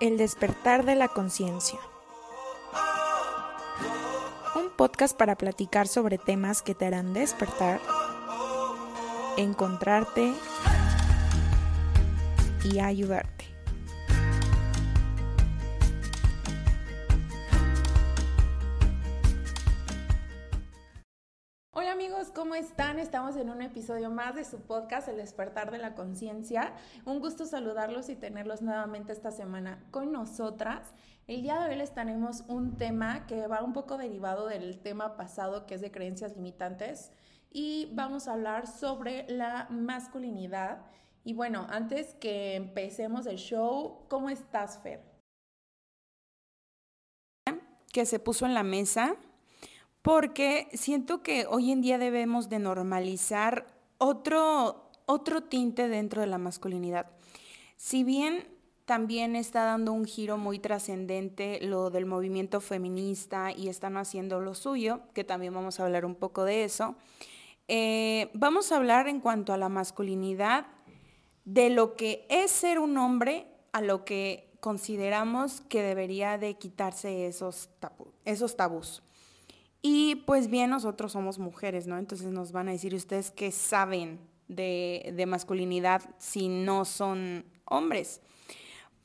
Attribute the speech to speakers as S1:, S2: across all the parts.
S1: El despertar de la conciencia. Un podcast para platicar sobre temas que te harán despertar, encontrarte y ayudarte. Están? Estamos en un episodio más de su podcast El despertar de la conciencia. Un gusto saludarlos y tenerlos nuevamente esta semana con nosotras. El día de hoy les tenemos un tema que va un poco derivado del tema pasado que es de creencias limitantes y vamos a hablar sobre la masculinidad. Y bueno, antes que empecemos el show, ¿cómo estás, Fer?
S2: Que se puso en la mesa porque siento que hoy en día debemos de normalizar otro, otro tinte dentro de la masculinidad. Si bien también está dando un giro muy trascendente lo del movimiento feminista y están haciendo lo suyo, que también vamos a hablar un poco de eso. Eh, vamos a hablar en cuanto a la masculinidad, de lo que es ser un hombre a lo que consideramos que debería de quitarse esos, esos tabús. Y pues bien, nosotros somos mujeres, ¿no? Entonces nos van a decir ustedes que saben de, de masculinidad si no son hombres.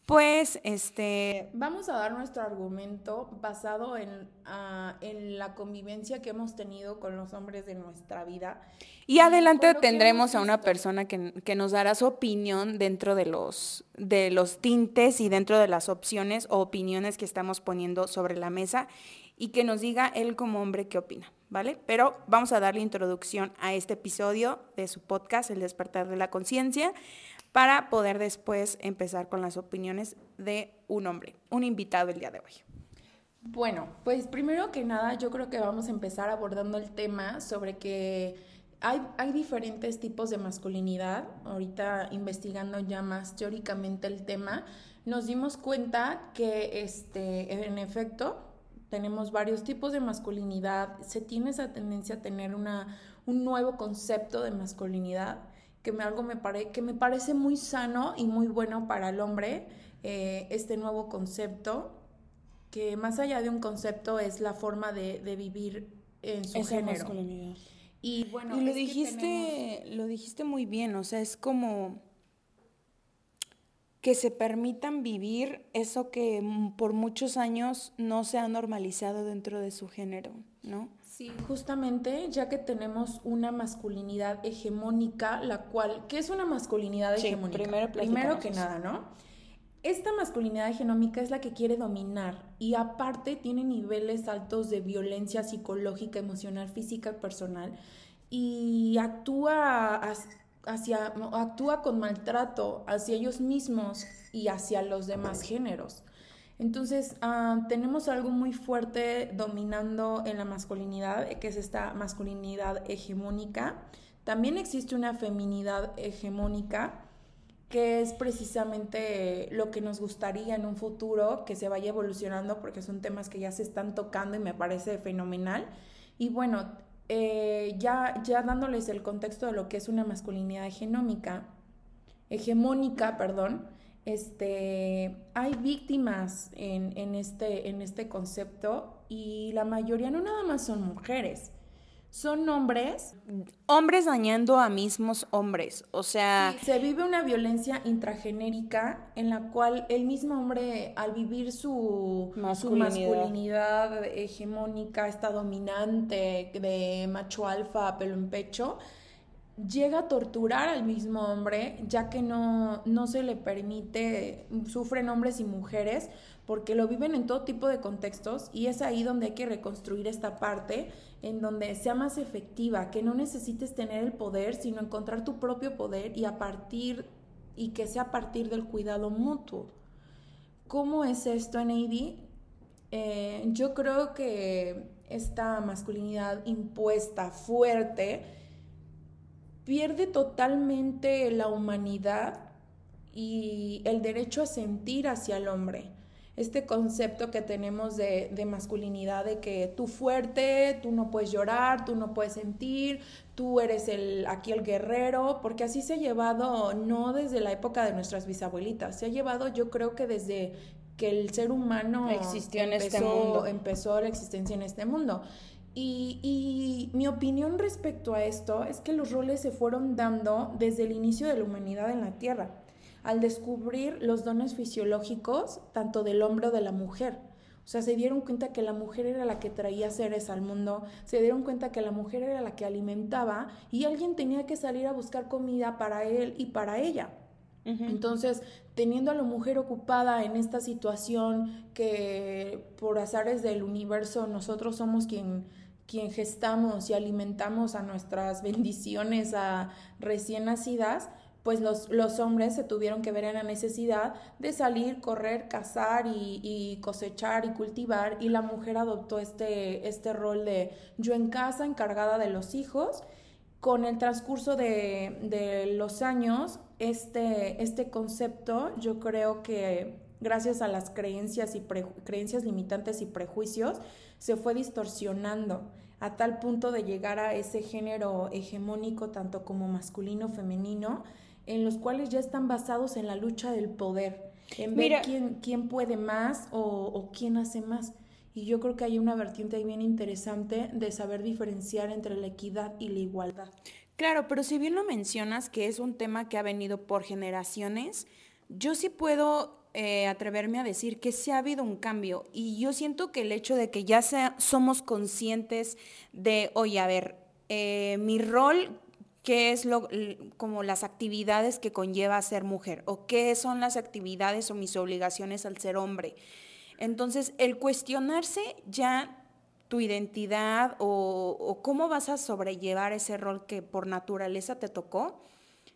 S2: Pues, este...
S1: Vamos a dar nuestro argumento basado en, ah, en, la convivencia que hemos tenido con los hombres de nuestra vida.
S2: Y adelante tendremos a una persona que, que, nos dará su opinión dentro de los, de los tintes y dentro de las opciones o opiniones que estamos poniendo sobre la mesa y que nos diga él como hombre qué opina, ¿vale? Pero vamos a darle introducción a este episodio de su podcast, El despertar de la conciencia para poder después empezar con las opiniones de un hombre, un invitado el día de hoy.
S1: Bueno, pues primero que nada yo creo que vamos a empezar abordando el tema sobre que hay, diferentes tipos de masculinidad. Ahorita investigando ya más teóricamente el tema, nos dimos cuenta que este, en efecto tenemos varios tipos de masculinidad, se tiene esa tendencia a tener una, un nuevo concepto de masculinidad que me, algo me, pare, que me parece muy sano y muy bueno para el hombre, eh, este nuevo concepto, que más allá de un concepto es la forma de, de vivir en su Esa género. Masculinidad.
S2: Y bueno, lo dijiste, lo dijiste muy bien, o sea, es como que se permitan vivir eso que por muchos años no se ha normalizado dentro de su género, ¿no?
S1: Sí, justamente, ya que tenemos una masculinidad hegemónica, la cual, ¿qué es una masculinidad hegemónica?
S2: Primero,
S1: primero que nada, ¿no? Esta masculinidad hegemónica es la que quiere dominar y aparte tiene niveles altos de violencia psicológica, emocional, física, personal y actúa hacia actúa con maltrato hacia ellos mismos y hacia los demás géneros. Entonces, ah, tenemos algo muy fuerte dominando en la masculinidad, que es esta masculinidad hegemónica. También existe una feminidad hegemónica, que es precisamente lo que nos gustaría en un futuro, que se vaya evolucionando, porque son temas que ya se están tocando y me parece fenomenal. Y bueno, eh, ya, ya dándoles el contexto de lo que es una masculinidad hegemónica, hegemónica, perdón, este, hay víctimas en, en, este, en este concepto y la mayoría no nada más son mujeres, son hombres.
S2: Hombres dañando a mismos hombres, o sea...
S1: se vive una violencia intragenérica en la cual el mismo hombre al vivir su masculinidad, su masculinidad hegemónica, esta dominante de macho alfa, pelo en pecho, llega a torturar al mismo hombre, ya que no, no se le permite, sufren hombres y mujeres, porque lo viven en todo tipo de contextos y es ahí donde hay que reconstruir esta parte, en donde sea más efectiva, que no necesites tener el poder, sino encontrar tu propio poder y a partir, y que sea a partir del cuidado mutuo. ¿Cómo es esto en eh, yo creo que esta masculinidad impuesta, fuerte, pierde totalmente la humanidad y el derecho a sentir hacia el hombre. Este concepto que tenemos de, masculinidad, de que tú fuerte, tú no puedes llorar, tú no puedes sentir, tú eres el, aquí el guerrero, porque así se ha llevado no desde la época de nuestras bisabuelitas, se ha llevado yo creo que desde que el ser humano existió en este mundo. Empezó la existencia en este mundo. Y, y, mi opinión respecto a esto es que los roles se fueron dando desde el inicio de la humanidad en la Tierra, al descubrir los dones fisiológicos tanto del hombre o de la mujer. O sea, se dieron cuenta que la mujer era la que traía seres al mundo, se dieron cuenta que la mujer era la que alimentaba y alguien tenía que salir a buscar comida para él y para ella. Entonces, teniendo a la mujer ocupada en esta situación que por azares del universo nosotros somos quien quien gestamos y alimentamos a nuestras bendiciones a recién nacidas, pues los, los, hombres se tuvieron que ver en la necesidad de salir, correr, cazar y, cosechar y cultivar, y la mujer adoptó este, este rol de yo en casa, encargada de los hijos. Con el transcurso de, de los años, este, este concepto yo creo que gracias a las creencias, y creencias limitantes y prejuicios, se fue distorsionando a tal punto de llegar a ese género hegemónico, tanto como masculino, femenino, en los cuales ya están basados en la lucha del poder, en ver quién, quién puede más o, o quién hace más. Y yo creo que hay una vertiente ahí bien interesante de saber diferenciar entre la equidad y la igualdad.
S2: Claro, pero si bien lo mencionas, que es un tema que ha venido por generaciones, yo sí puedo eh, atreverme a decir que sí ha habido un cambio y yo siento que el hecho de que ya sea, somos conscientes de, oye, a ver, eh, mi rol, qué es lo, como las actividades que conlleva ser mujer o qué son las actividades o mis obligaciones al ser hombre. Entonces, el cuestionarse ya tu identidad o, o cómo vas a sobrellevar ese rol que por naturaleza te tocó,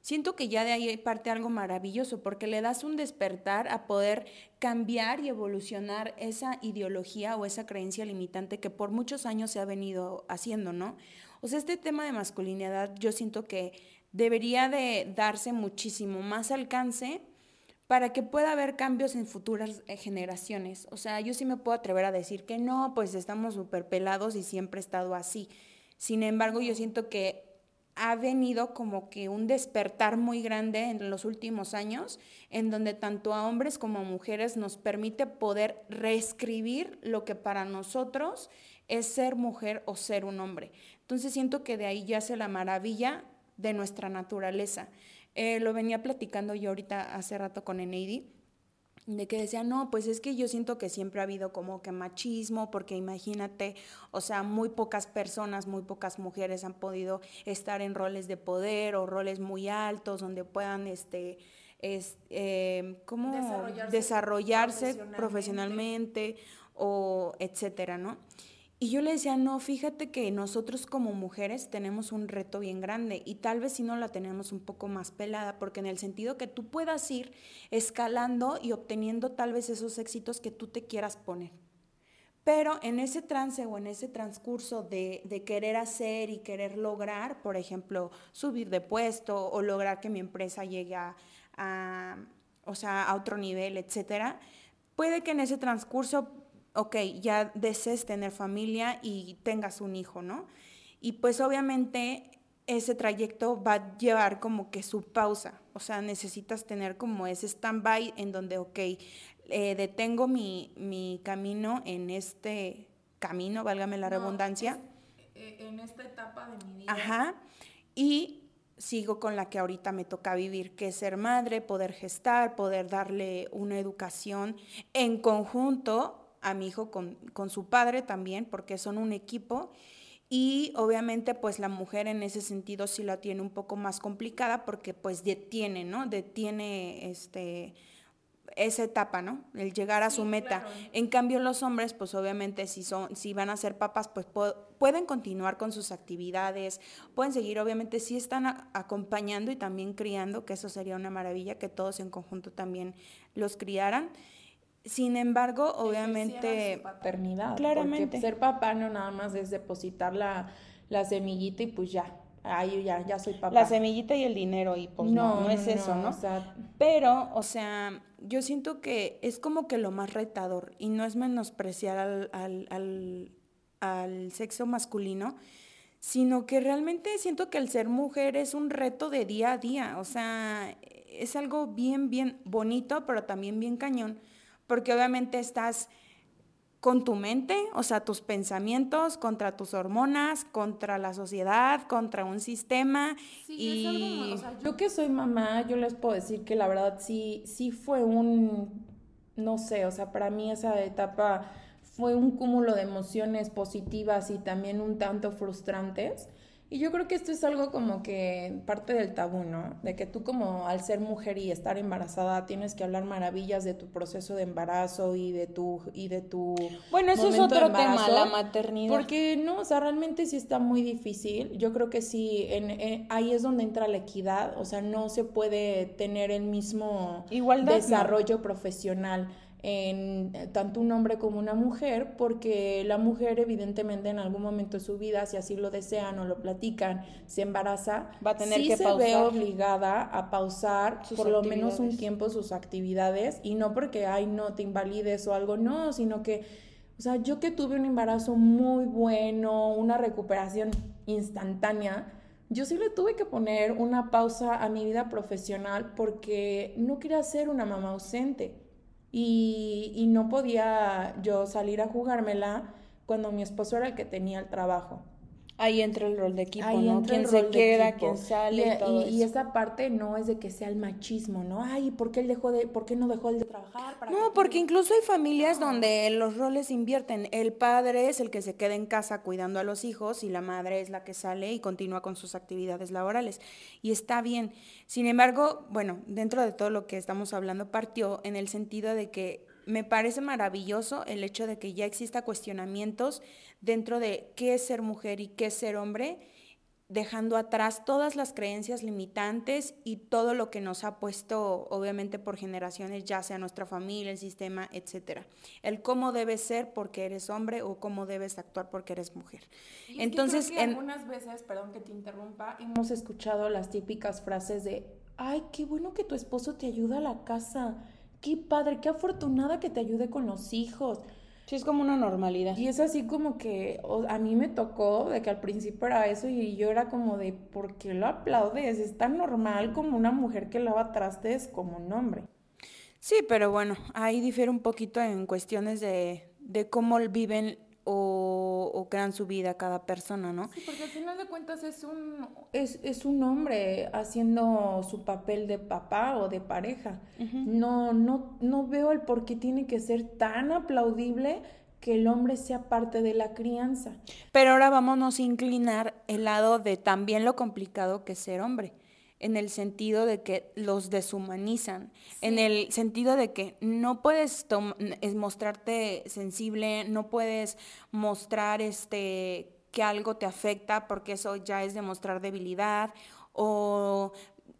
S2: Siento que ya de ahí parte algo maravilloso porque le das un despertar a poder cambiar y evolucionar esa ideología o esa creencia limitante que por muchos años se ha venido haciendo, ¿no? O sea, este tema de masculinidad yo siento que debería de darse muchísimo más alcance para que pueda haber cambios en futuras eh, generaciones. O sea, yo sí me puedo atrever a decir que no, pues estamos súper pelados y siempre he estado así. Sin embargo, yo siento que ha venido como que un despertar muy grande en los últimos años, en donde tanto a hombres como a mujeres nos permite poder reescribir lo que para nosotros es ser mujer o ser un hombre. Entonces siento que de ahí yace la maravilla de nuestra naturaleza. Eh, lo venía platicando yo ahorita hace rato con Eneidi de que decía, no, pues es que yo siento que siempre ha habido como que machismo, porque imagínate, o sea, muy pocas personas, muy pocas mujeres han podido estar en roles de poder o roles muy altos donde puedan, este, es, eh, ¿cómo? desarrollarse, profesionalmente o etcétera, ¿no? Y yo le decía, no, fíjate que nosotros como mujeres tenemos un reto bien grande y tal vez si no la tenemos un poco más pelada, porque en el sentido que tú puedas ir escalando y obteniendo tal vez esos éxitos que tú te quieras poner. Pero en ese trance o en ese transcurso de, querer hacer y querer lograr, por ejemplo, subir de puesto o lograr que mi empresa llegue a, o sea, a otro nivel, etcétera, puede que en ese transcurso ok, ya desees tener familia y tengas un hijo, ¿no? Y pues obviamente ese trayecto va a llevar como que su pausa, o sea, necesitas tener como ese stand-by en donde, ok, eh, detengo mi, mi, camino en este camino, válgame la redundancia.
S1: Eh, en esta etapa de mi vida.
S2: Ajá, y sigo con la que ahorita me toca vivir, que es ser madre, poder gestar, poder darle una educación en conjunto a mi hijo con, su padre también, porque son un equipo. Y obviamente pues la mujer en ese sentido sí la tiene un poco más complicada porque pues detiene, ¿no? Detiene este esa etapa, ¿no? El llegar a su meta. En cambio, los hombres, pues obviamente si son, si van a ser papás, pues pueden continuar con sus actividades, pueden seguir, obviamente si están acompañando y también criando, que eso sería una maravilla, que todos en conjunto también los criaran. Sin embargo, obviamente...
S1: paternidad. Claramente. ser papá no nada más es depositar la, la semillita y pues ya, Ay, ya, ya soy papá.
S2: La semillita y el dinero, y pues no, no, es eso, ¿no? Pero, o sea, yo siento que es como que lo más retador, y no es menospreciar al, al, al, al sexo masculino, sino que realmente siento que el ser mujer es un reto de día a día, o sea, es algo bien, bien bonito, pero también bien cañón porque obviamente estás con tu mente, o sea, tus pensamientos, contra tus hormonas, contra la sociedad, contra un sistema. Sí, y...
S1: es algo, o sea, yo que soy mamá, yo les puedo decir que la verdad sí, sí fue un, no sé, o sea, para mí esa etapa fue un cúmulo de emociones positivas y también un tanto frustrantes y yo creo que esto es algo como que parte del tabú, ¿no? De que tú como al ser mujer y estar embarazada tienes que hablar maravillas de tu proceso de embarazo y de tu y de tu
S2: Bueno, eso es otro tema, la maternidad.
S1: Porque no, o sea, realmente sí está muy difícil. Yo creo que sí en, ahí es donde entra la equidad, o sea, no se puede tener el mismo desarrollo profesional en tanto un hombre como una mujer, porque la mujer evidentemente en algún momento de su vida, si así lo desean o lo platican, se embaraza, va a tener que se ve obligada a pausar por lo menos un tiempo sus actividades y no porque, ay, no, te invalides o algo, no, sino que, o sea, yo que tuve un embarazo muy bueno, una recuperación instantánea, yo sí le tuve que poner una pausa a mi vida profesional porque no quería ser una mamá ausente y, y no podía yo salir a jugármela cuando mi esposo era el que tenía el trabajo.
S2: Ahí entra el rol de equipo, ¿no? Quién se queda, quién sale.
S1: Y, y, esa parte no es de que sea el machismo, ¿no? Ay, ¿por qué, él dejó de, ¿por qué no dejó él de trabajar?
S2: no, porque incluso hay familias donde los roles invierten. El padre es el que se queda en casa cuidando a los hijos y la madre es la que sale y continúa con sus actividades laborales. Y está bien. Sin embargo, bueno, dentro de todo lo que estamos hablando, partió en el sentido de que me parece maravilloso el hecho de que ya exista cuestionamientos dentro de qué es ser mujer y qué es ser hombre, dejando atrás todas las creencias limitantes y todo lo que nos ha puesto, obviamente, por generaciones, ya sea nuestra familia, el sistema, etcétera. El cómo debes ser porque eres hombre o cómo debes actuar porque eres mujer.
S1: Entonces, en... algunas veces, perdón que te interrumpa, hemos escuchado las típicas frases de, ay, qué bueno que tu esposo te ayuda a la casa qué padre, qué afortunada que te ayude con los hijos.
S2: Sí, es como una normalidad.
S1: Y es así como que a mí me tocó de que al principio era eso y yo era como de, ¿por qué lo aplaudes? Es tan normal como una mujer que lava trastes como un hombre.
S2: Sí, pero bueno, ahí difiere un poquito en cuestiones de, de cómo viven o, crean su vida cada persona, ¿no?
S1: Sí, porque al final de cuentas es un, es, es un hombre haciendo su papel de papá o de pareja. no, no, no veo el por qué tiene que ser tan aplaudible que el hombre sea parte de la crianza.
S2: Pero ahora vámonos a inclinar el lado de también lo complicado que es ser hombre en el sentido de que los deshumanizan, en el sentido de que no puedes mostrarte sensible, no puedes mostrar este que algo te afecta porque eso ya es demostrar debilidad o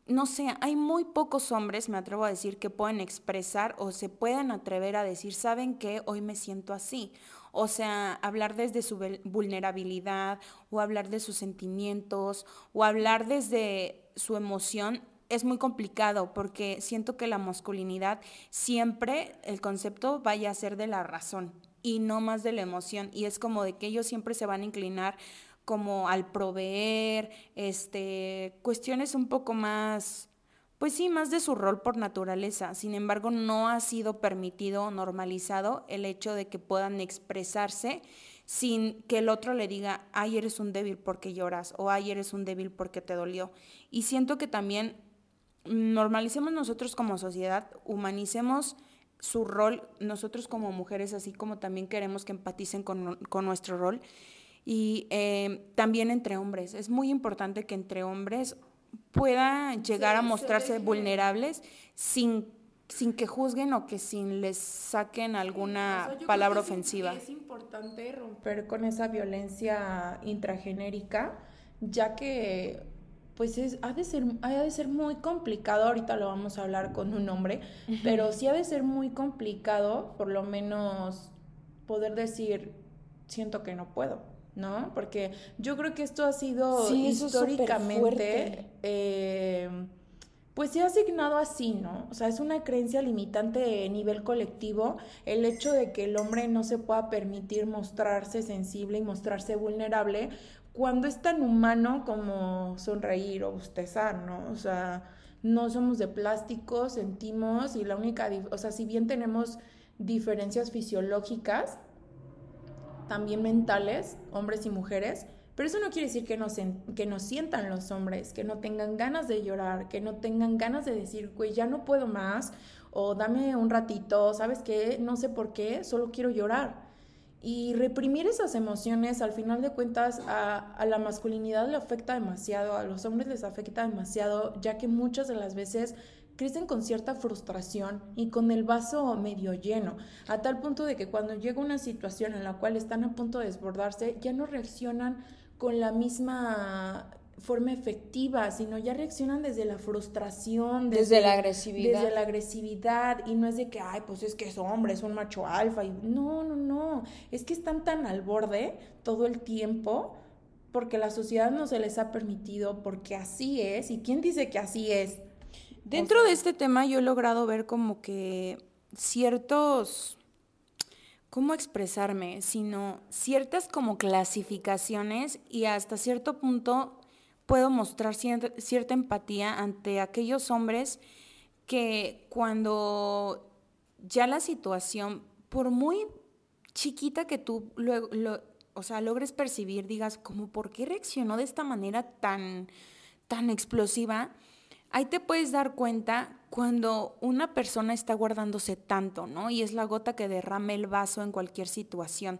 S2: no sé, hay muy pocos hombres, me atrevo a decir, que pueden expresar o se puedan atrever a decir, ¿saben qué? Hoy me siento así. O sea, hablar desde su vulnerabilidad o hablar de sus sentimientos o hablar desde su emoción es muy complicado porque siento que la masculinidad siempre el concepto vaya a ser de la razón y no más de la emoción y es como de que ellos siempre se van a inclinar como al proveer, este, cuestiones un poco más, pues sí, más de su rol por naturaleza. Sin embargo, no ha sido permitido o normalizado el hecho de que puedan expresarse sin que el otro le diga, ay, eres un débil porque lloras o ay, eres un débil porque te dolió. Y siento que también normalicemos nosotros como sociedad, humanicemos su rol, nosotros como mujeres, así como también queremos que empaticen con, nuestro rol. Y eh, también entre hombres. Es muy importante que entre hombres pueda llegar a mostrarse vulnerables sin sin que juzguen o que sin les saquen alguna palabra ofensiva.
S1: Es importante romper con esa violencia intragenérica, ya que pues es, ha, de ser, ha de ser muy complicado, ahorita lo vamos a hablar con un hombre, pero sí ha de ser muy complicado, por lo menos poder decir, siento que no puedo, ¿no? Porque yo creo que esto ha sido históricamente pues se ha asignado así, ¿no? O sea, es una creencia limitante a nivel colectivo el hecho de que el hombre no se pueda permitir mostrarse sensible y mostrarse vulnerable cuando es tan humano como sonreír o bostezar, ¿no? O sea, no somos de plástico, sentimos y la única, o sea, si bien tenemos diferencias fisiológicas, también mentales, hombres y mujeres, pero eso no quiere decir que no, que no sientan los hombres, que no tengan ganas de llorar, que no tengan ganas de decir, güey, ya no puedo más, o dame un ratito, ¿sabes qué? No sé por qué, solo quiero llorar. Y reprimir esas emociones, al final de cuentas, a, a, la masculinidad le afecta demasiado, a los hombres les afecta demasiado, ya que muchas de las veces crecen con cierta frustración y con el vaso medio lleno, a tal punto de que cuando llega una situación en la cual están a punto de desbordarse, ya no reaccionan con la misma forma efectiva, sino ya reaccionan desde la frustración,
S2: desde, la agresividad.
S1: Desde la agresividad y no es de que, ay, pues es que es hombre, es un macho alfa y no, no, no, es que están tan al borde todo el tiempo porque la sociedad no se les ha permitido, porque así es, y quién dice que así es.
S2: Dentro de este tema yo he logrado ver como que ciertos cómo expresarme, sino ciertas como clasificaciones y hasta cierto punto puedo mostrar cierta, empatía ante aquellos hombres que cuando ya la situación, por muy chiquita que tú lo, o sea, logres percibir, digas, como, ¿por qué reaccionó de esta manera tan, tan explosiva? Ahí te puedes dar cuenta cuando una persona está guardándose tanto, ¿no? Y es la gota que derrame el vaso en cualquier situación,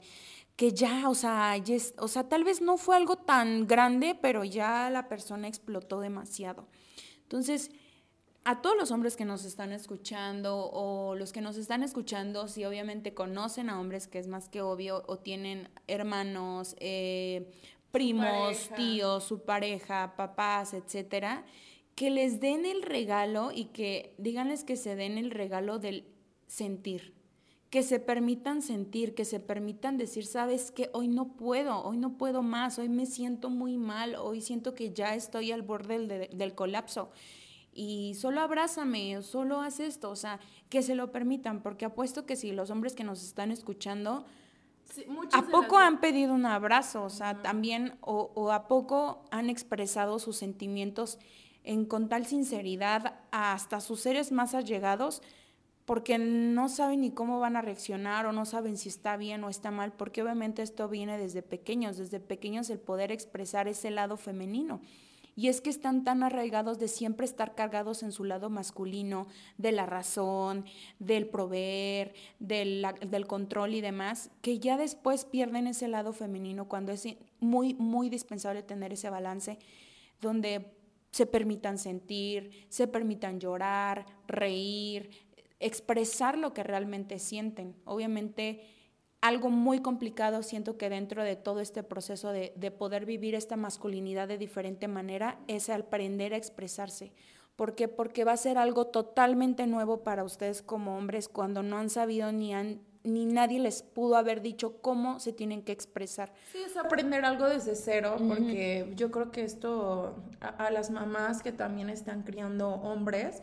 S2: que ya, o sea, o sea, tal vez no fue algo tan grande, pero ya la persona explotó demasiado. Entonces, a todos los hombres que nos están escuchando o los que nos están escuchando, si obviamente conocen a hombres, que es más que obvio, o tienen hermanos, eh, primos, tíos, su pareja, papás, etcétera, que les den el regalo y que díganles que se den el regalo del sentir, que se permitan sentir, que se permitan decir, sabes que hoy no puedo, hoy no puedo más, hoy me siento muy mal, hoy siento que ya estoy al borde del, del colapso. Y solo abrázame, solo haz esto, o sea, que se lo permitan, porque apuesto que si los hombres que nos están escuchando, ¿A poco han pedido un abrazo? O sea, también, o, o, a poco han expresado sus sentimientos en con tal sinceridad hasta sus seres más allegados porque no saben ni cómo van a reaccionar o no saben si está bien o está mal, porque obviamente esto viene desde pequeños, desde pequeños el poder expresar ese lado femenino. Y es que están tan arraigados de siempre estar cargados en su lado masculino, de la razón, del proveer, del, del control y demás, que ya después pierden ese lado femenino cuando es muy, muy dispensable tener ese balance donde se permitan sentir, se permitan llorar, reír, expresar lo que realmente sienten. Obviamente, algo muy complicado siento que dentro de todo este proceso de, de, poder vivir esta masculinidad de diferente manera es aprender a expresarse. ¿Por qué? Porque va a ser algo totalmente nuevo para ustedes como hombres cuando no han sabido ni han ni nadie les pudo haber dicho cómo se tienen que expresar.
S1: Sí, es aprender algo desde cero, porque yo creo que esto a, las mamás que también están criando hombres,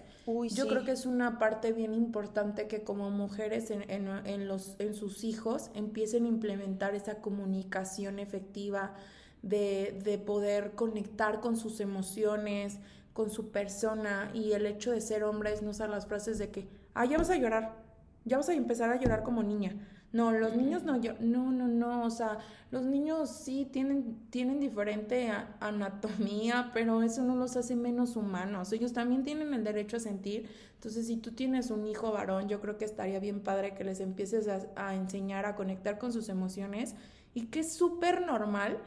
S1: yo creo que es una parte bien importante que como mujeres en, en, los, en sus hijos empiecen a implementar esa comunicación efectiva de, de poder conectar con sus emociones, con su persona y el hecho de ser hombres no usar las frases de que, ah, ya vas a llorar ya vas a empezar a llorar como niña. No, los niños no, yo, no, no, no, o sea, los niños sí tienen, tienen diferente anatomía, pero eso no los hace menos humanos. Ellos también tienen el derecho a sentir. Entonces, si tú tienes un hijo varón, yo creo que estaría bien padre que les empieces a, a enseñar a conectar con sus emociones y que es súper normal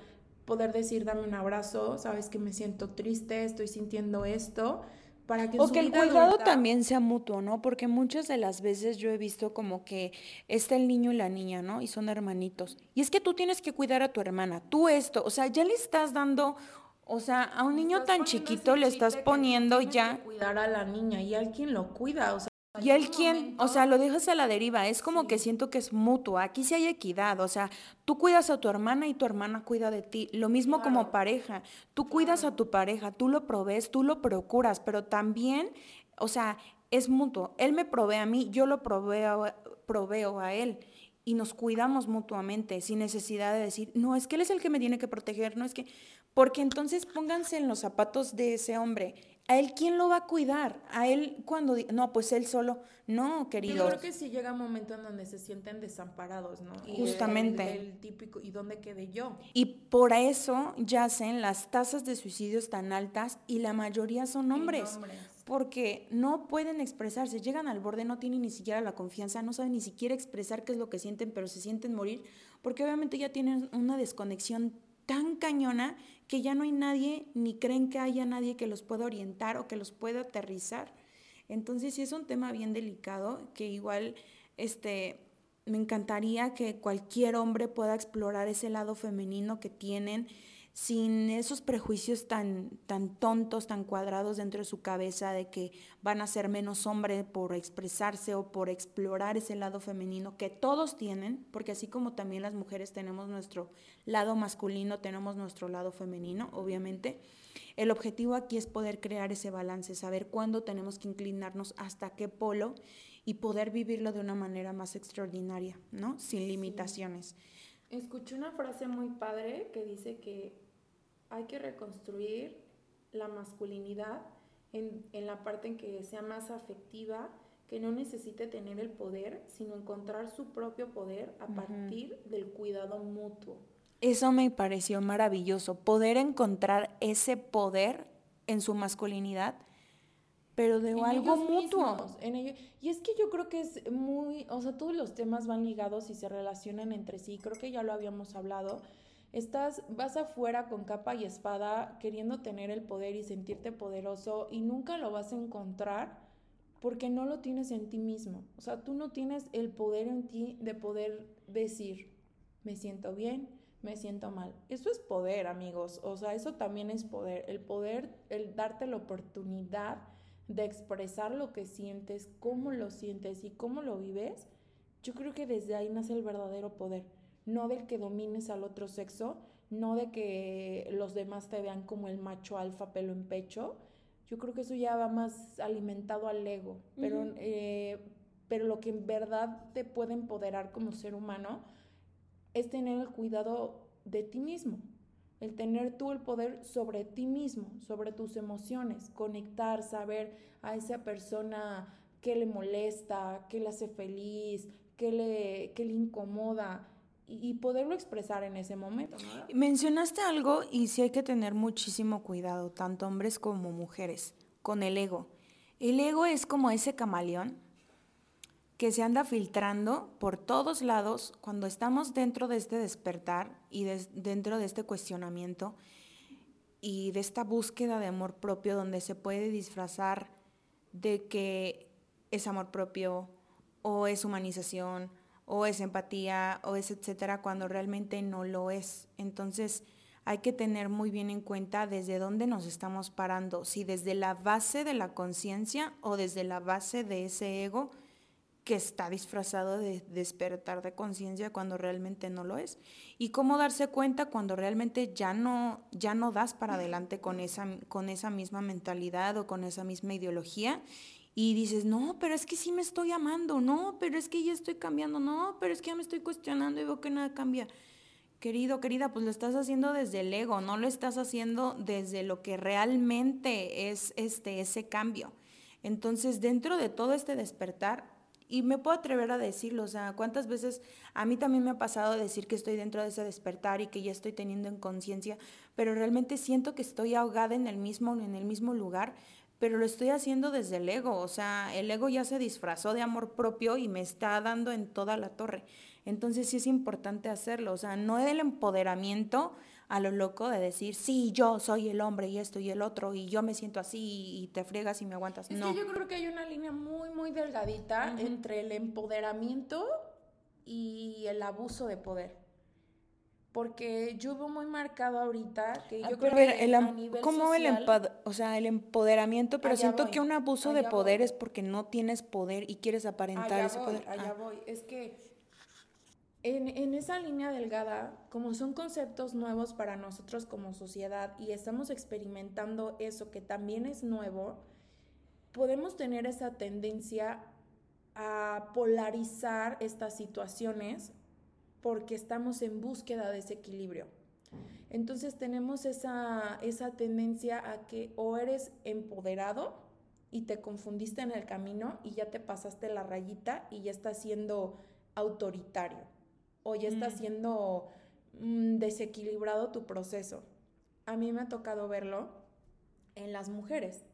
S1: poder decir, dame un abrazo, sabes que me siento triste, estoy sintiendo esto
S2: que o que el cuidado también sea mutuo, ¿no? Porque muchas de las veces yo he visto como que está el niño y la niña, ¿no? Y son hermanitos. Y es que tú tienes que cuidar a tu hermana, tú esto, o sea, ya le estás dando, o sea, a un niño tan chiquito le estás poniendo ya...
S1: cuidar a la niña y alguien lo cuida, o sea,
S2: ¿Y él quién? O sea, lo dejas a la deriva. Es como que siento que es mutuo. Aquí sí hay equidad. O sea, tú cuidas a tu hermana y tu hermana cuida de ti. Lo mismo como pareja. Tú cuidas a tu pareja, tú lo provees, tú lo procuras, pero también, o sea, es mutuo. Él me provee a mí, yo lo proveo, proveo a él y nos cuidamos mutuamente sin necesidad de decir, no, es que él es el que me tiene que proteger, no es que, porque entonces pónganse en los zapatos de ese hombre ¿A él quién lo va a cuidar? A él cuando... No, pues él solo. No, querido. Yo
S1: creo que sí llega un momento en donde se sienten desamparados, ¿no?
S2: Justamente.
S1: El, típico, ¿y dónde quedé yo?
S2: Y por eso yacen las tasas de suicidios tan altas y la mayoría son hombres. Porque no pueden expresarse, llegan al borde, no tienen ni siquiera la confianza, no saben ni siquiera expresar qué es lo que sienten, pero se sienten morir, porque obviamente ya tienen una desconexión tan cañona que ya no hay nadie, ni creen que haya nadie que los pueda orientar o que los pueda aterrizar. Entonces sí es un tema bien delicado que igual este, me encantaría que cualquier hombre pueda explorar ese lado femenino que tienen sin esos prejuicios tan, tan tontos, tan cuadrados dentro de su cabeza de que van a ser menos hombre por expresarse o por explorar ese lado femenino que todos tienen, porque así como también las mujeres tenemos nuestro lado masculino, tenemos nuestro lado femenino, obviamente. El objetivo aquí es poder crear ese balance, saber cuándo tenemos que inclinarnos hasta qué polo y poder vivirlo de una manera más extraordinaria, ¿no? Sin limitaciones.
S1: Escuché una frase muy padre que dice que hay que reconstruir la masculinidad en, la parte en que sea más afectiva, que no necesite tener el poder, sino encontrar su propio poder a partir del cuidado mutuo.
S2: Eso me pareció maravilloso, poder encontrar ese poder en su masculinidad, pero de algo mutuo.
S1: en Y es que yo creo que es muy, o sea, todos los temas van ligados y se relacionan entre sí, creo que ya lo habíamos hablado. Estás, vas afuera con capa y espada queriendo tener el poder y sentirte poderoso y nunca lo vas a encontrar porque no lo tienes en ti mismo. O sea, tú no tienes el poder en ti de poder decir, me siento bien, me siento mal. Eso es poder, amigos. O sea, eso también es poder. El poder, el darte la oportunidad de expresar lo que sientes, cómo lo sientes y cómo lo vives, yo creo que desde ahí nace el verdadero poder. No del que domines al otro sexo, no de que los demás te vean como el macho alfa pelo en pecho. Yo creo que eso ya va más alimentado al ego. Pero, eh, pero lo que en verdad te puede empoderar como ser humano es tener el cuidado de ti mismo, el tener tú el poder sobre ti mismo, sobre tus emociones, conectar, saber a esa persona qué le molesta, qué le hace feliz, qué le, qué le incomoda y, poderlo expresar en ese momento.
S2: Mencionaste algo y sí hay que tener muchísimo cuidado, tanto hombres como mujeres, con el ego. El ego es como ese camaleón que se anda filtrando por todos lados cuando estamos dentro de este despertar y dentro de este cuestionamiento y de esta búsqueda de amor propio donde se puede disfrazar de que es amor propio o es humanización o es empatía o es etcétera cuando realmente no lo es. Entonces hay que tener muy bien en cuenta desde dónde nos estamos parando, si desde la base de la conciencia o desde la base de ese ego que está disfrazado de despertar de conciencia cuando realmente no lo es. Y cómo darse cuenta cuando realmente ya no, ya no das para adelante con esa, con esa misma mentalidad o con esa misma ideología y dices, no, pero es que sí me estoy amando, no, pero es que ya estoy cambiando, no, pero es que ya me estoy cuestionando y veo que nada cambia. Querido, querida, pues lo estás haciendo desde el ego, no lo estás haciendo desde lo que realmente es este, ese cambio. Entonces, dentro de todo este despertar, y me puedo atrever a decirlo, o sea, cuántas veces a mí también me ha pasado decir que estoy dentro de ese despertar y que ya estoy teniendo en conciencia, pero realmente siento que estoy ahogada en el mismo en el mismo lugar, pero lo estoy haciendo desde el ego, o sea, el ego ya se disfrazó de amor propio y me está dando en toda la torre. Entonces sí es importante hacerlo, o sea, no el empoderamiento a lo loco de decir, sí, yo soy el hombre y esto y el otro y yo me siento así y te friegas y me aguantas.
S1: Es
S2: no.
S1: que yo creo que hay una línea muy, muy delgadita entre el empoderamiento y el abuso de poder. Porque yo veo muy marcado ahorita que yo creo que
S2: el, a nivel ¿cómo el, o sea, el empoderamiento? Pero siento que un abuso de poder es porque no tienes poder y quieres aparentar ese poder.
S1: Allá ah. voy. Es que en, esa línea delgada, como son conceptos nuevos para nosotros como sociedad y estamos experimentando eso que también es nuevo, podemos tener esa tendencia a polarizar estas situaciones porque estamos en búsqueda de ese equilibrio. Entonces tenemos esa, esa tendencia a que o eres empoderado y te confundiste en el camino y ya te pasaste la rayita y ya estás siendo autoritario o ya está mm. siendo mm, desequilibrado tu proceso. A mí me ha tocado verlo en las mujeres.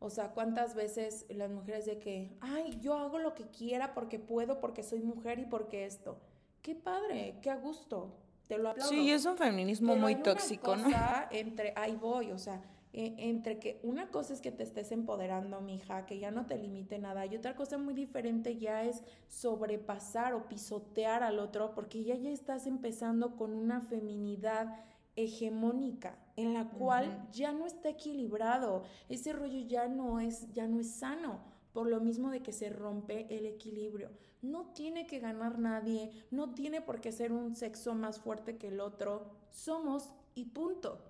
S1: O sea, ¿cuántas veces las mujeres de que, ay, yo hago lo que quiera porque puedo, porque soy mujer y porque esto? Qué padre, qué a gusto. Te lo aplaudo.
S2: Sí, es un feminismo muy tóxico, ¿no?
S1: Entre, ahí voy, o sea, e, entre que una cosa es que te estés empoderando, mija, que ya no te limite nada, y otra cosa muy diferente ya es sobrepasar o pisotear al otro, porque ya ya estás empezando con una feminidad hegemónica en la cual ya no está equilibrado, ese rollo ya no es ya no es sano, por lo mismo de que se rompe el equilibrio. No tiene que ganar nadie, no tiene por qué ser un sexo más fuerte que el otro, somos y punto.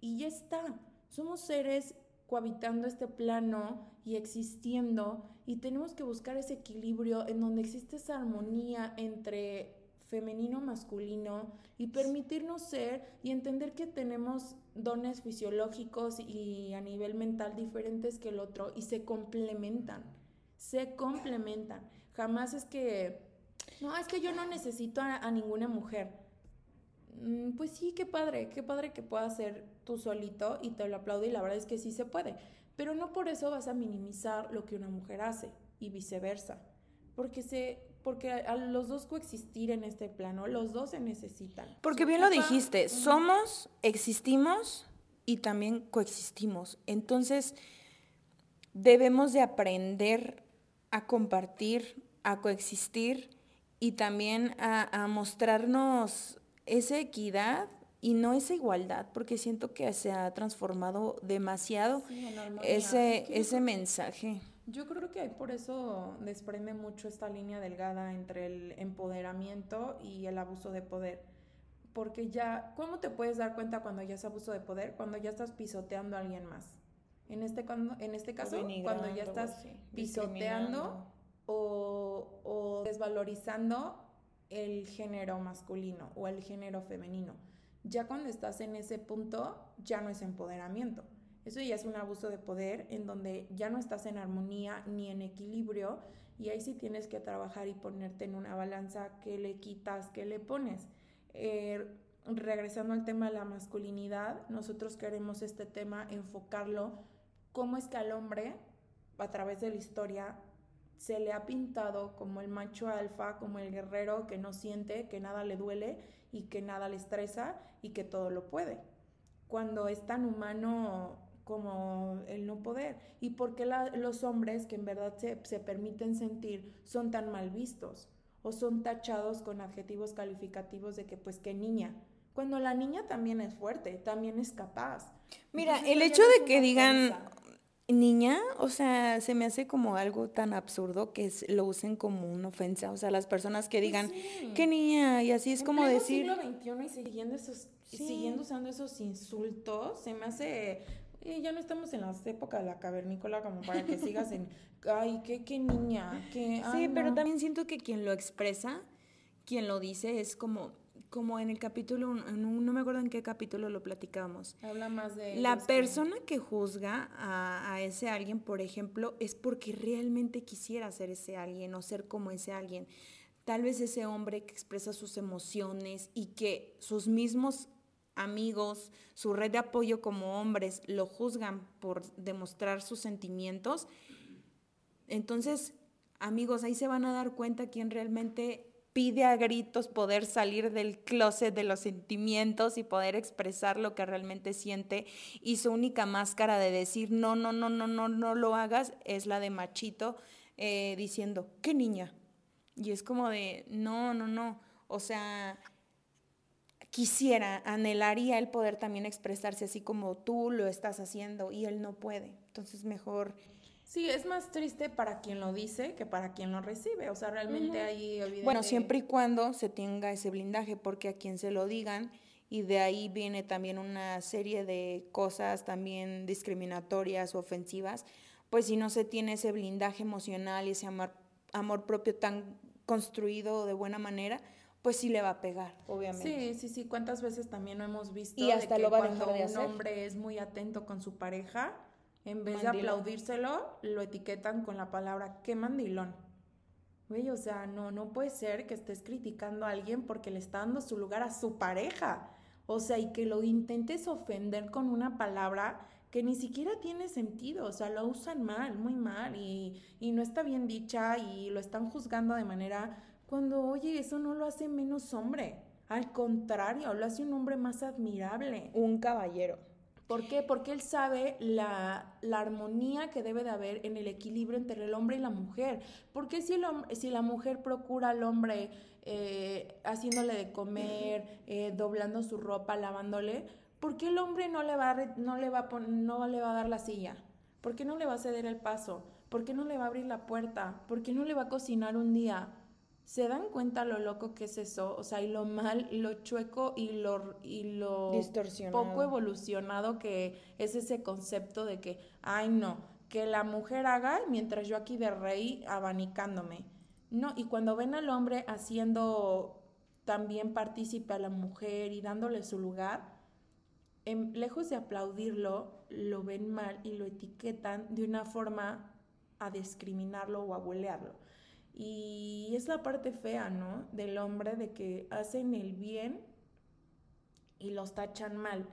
S1: Y ya está. Somos seres cohabitando este plano y existiendo y tenemos que buscar ese equilibrio en donde existe esa armonía entre femenino, masculino y permitirnos ser y entender que tenemos dones fisiológicos y a nivel mental diferentes que el otro y se complementan, se complementan. Jamás es que, no, es que yo no necesito a, ninguna mujer. Mm, pues sí, qué padre, qué padre que puedas ser tú solito y te lo aplaudo y la verdad es que sí se puede, pero no por eso vas a minimizar lo que una mujer hace y viceversa, porque se porque a los dos coexistir en este plano, los dos se necesitan.
S2: Porque bien lo dijiste, somos, existimos y también coexistimos. Entonces, debemos de aprender a compartir, a coexistir y también a, mostrarnos esa equidad y no esa igualdad, porque siento que se ha transformado demasiado ese, ese mensaje.
S1: Yo creo que por eso desprende mucho esta línea delgada entre el empoderamiento y el abuso de poder. Porque ya, ¿cómo te puedes dar cuenta cuando ya es abuso de poder? Cuando ya estás pisoteando a alguien más. En este, cuando, en este caso, cuando ya estás pisoteando o, o desvalorizando el género masculino o el género femenino. Ya cuando estás en ese punto, ya no es empoderamiento eso ya es un abuso de poder en donde ya no estás en armonía ni en equilibrio y ahí sí tienes que trabajar y ponerte en una balanza que le quitas, que le pones. Eh, regresando al tema de la masculinidad, nosotros queremos este tema enfocarlo, cómo es que al hombre, a través de la historia, se le ha pintado como el macho alfa, como el guerrero que no siente, que nada le duele y que nada le estresa y que todo lo puede. Cuando es tan humano como el no poder y por qué los hombres que en verdad se, se, permiten sentir son tan mal vistos o son tachados con adjetivos calificativos de que pues qué niña, cuando la niña también es fuerte, también es capaz.
S2: Mira, el hecho de que digan niña, o sea, se me hace como algo tan absurdo que lo usen como una ofensa, o sea, las personas que digan, qué niña, y así es como decir...
S1: siglo XXI y siguiendo, esos, siguiendo usando esos insultos, se me hace y ya no estamos en las épocas de la cavernícola como para que sigas en, ay, qué, qué niña, qué...
S2: sí, pero también siento que quien lo expresa, quien lo dice, es como, como en el capítulo, no me acuerdo en qué capítulo lo platicamos.
S1: Habla más de...
S2: La persona que, juzga a, a, ese alguien, por ejemplo, es porque realmente quisiera ser ese alguien o ser como ese alguien. Tal vez ese hombre que expresa sus emociones y que sus mismos amigos, su red de apoyo como hombres lo juzgan por demostrar sus sentimientos, entonces, amigos, ahí se van a dar cuenta quién realmente pide a gritos poder salir del closet de los sentimientos y poder expresar lo que realmente siente y su única máscara de decir no, no, no, no, no, no lo hagas es la de machito eh, diciendo, ¿qué niña? Y es como de, no, no, no, o sea, quisiera, anhelaría el poder también expresarse así como tú lo estás haciendo y él no puede. Entonces mejor...
S1: Sí, es más triste para quien lo dice que para quien lo recibe. O sea, realmente ahí...
S2: Bueno, siempre y cuando se tenga ese blindaje, porque a quien se lo digan y de ahí viene también una serie de cosas también discriminatorias o ofensivas, pues si no se tiene ese blindaje emocional y ese amor, amor propio tan construido de buena manera, pues sí le va a pegar, obviamente.
S1: Sí, sí, sí. ¿Cuántas veces también lo hemos visto? Y hasta lo va a dejar de hacer. un hombre es muy atento con su pareja, en vez de aplaudírselo, lo etiquetan con la palabra qué mandilón. Güey, o sea, no, no puede ser que estés criticando a alguien porque le está dando su lugar a su pareja. O sea, y que lo intentes ofender con una palabra que ni siquiera tiene sentido, o sea, lo usan mal, muy mal, y, y no está bien dicha y lo están juzgando de manera cuando, oye, eso no lo hace menos hombre. Al contrario, lo hace un hombre más admirable.
S2: Un caballero.
S1: ¿Por qué? Porque él sabe la, la, armonía que debe de haber en el equilibrio entre el hombre y la mujer. Porque si, el si la mujer procura al hombre eh, haciéndole de comer, eh, doblando su ropa, lavándole, ¿por qué el hombre no le, va no, le va no le va a dar la silla? ¿Por qué no le va a ceder el paso? ¿Por qué no le va a abrir la puerta? ¿Por qué no le va a cocinar un día? ¿Se dan cuenta lo loco que es eso? O sea, y lo mal, lo chueco y lo, y lo poco evolucionado que es ese concepto de que, ay no, que la mujer haga mientras yo aquí de rey abanicándome. No, y cuando ven al hombre haciendo también partícipe a la mujer y dándole su lugar, en, lejos de aplaudirlo, lo ven mal y lo etiquetan de una forma a discriminarlo o a bolearlo. Y es la parte fea, ¿no? Del hombre de que hacen el bien y los tachan mal.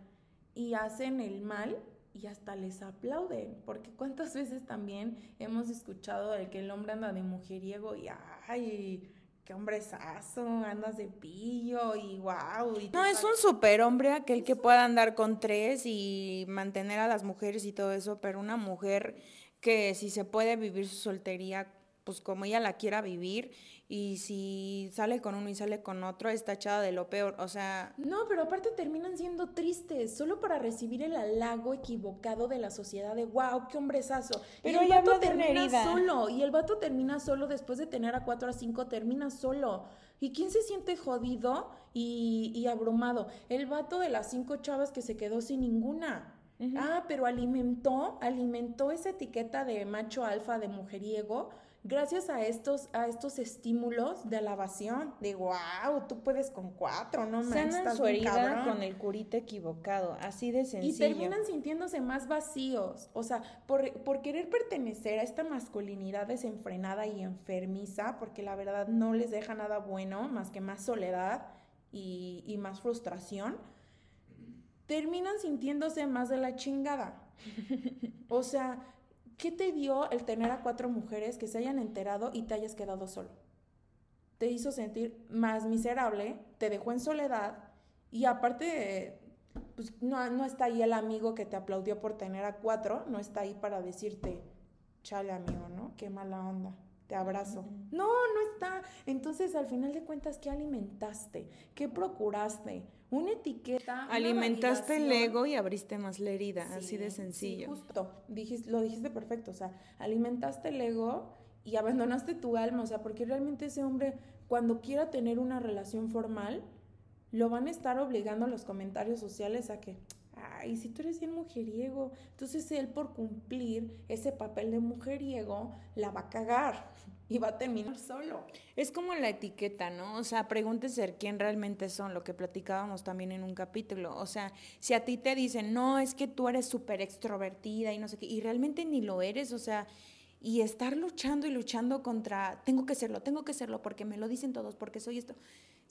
S1: Y hacen el mal y hasta les aplauden. Porque cuántas veces también hemos escuchado el que el hombre anda de mujeriego y ay, qué hombrezazo, andas de pillo y wow.
S2: no, es un superhombre aquel que pueda andar con tres y mantener a las mujeres y todo eso, pero una mujer que si se puede vivir su soltería pues como ella la quiera vivir y si sale con uno y sale con otro está echada de lo peor, o sea...
S1: No, pero aparte terminan siendo tristes solo para recibir el halago equivocado de la sociedad de wow, qué hombrezazo. Pero y el vato termina solo y el vato termina solo después de tener a cuatro a cinco, termina solo. ¿Y quién se siente jodido y, y abrumado? El vato de las cinco chavas que se quedó sin ninguna. Ah, pero alimentó, alimentó esa etiqueta de macho alfa, de mujeriego, gracias a estos, a estos estímulos de alabación, de wow, tú puedes con cuatro, no
S2: me Sanan su herida con el curita equivocado, así de sencillo.
S1: Y terminan sintiéndose más vacíos, o sea, por, por querer pertenecer a esta masculinidad desenfrenada y enfermiza, porque la verdad no les deja nada bueno más que más soledad y, y más frustración, terminan sintiéndose más de la chingada. O sea, ¿Qué te dio el tener a cuatro mujeres que se hayan enterado y te hayas quedado solo? Te hizo sentir más miserable, te dejó en soledad y aparte, pues no, no está ahí el amigo que te aplaudió por tener a cuatro, no está ahí para decirte, chale amigo, ¿no? Qué mala onda te abrazo. No, no está. Entonces, al final de cuentas, ¿qué alimentaste? ¿Qué procuraste? Una etiqueta.
S2: Alimentaste el ego y abriste más la herida, así de sencillo.
S1: justo, dijiste, lo dijiste perfecto. O sea, alimentaste el ego y abandonaste tu alma. O sea, porque realmente ese hombre, cuando quiera tener una relación formal, lo van a estar obligando a los comentarios sociales a que, ay, si tú eres bien mujeriego, entonces él por cumplir ese papel de mujeriego la va a cagar y va a terminar solo.
S2: Es como la etiqueta, ¿no? O sea, pregúntese quién realmente son, lo que platicábamos también en un capítulo. O sea, si a ti te dicen, no, es que tú eres súper extrovertida y no sé qué, y realmente ni lo eres, o sea, y estar luchando y luchando contra, tengo que serlo, tengo que serlo, porque me lo dicen todos, porque soy esto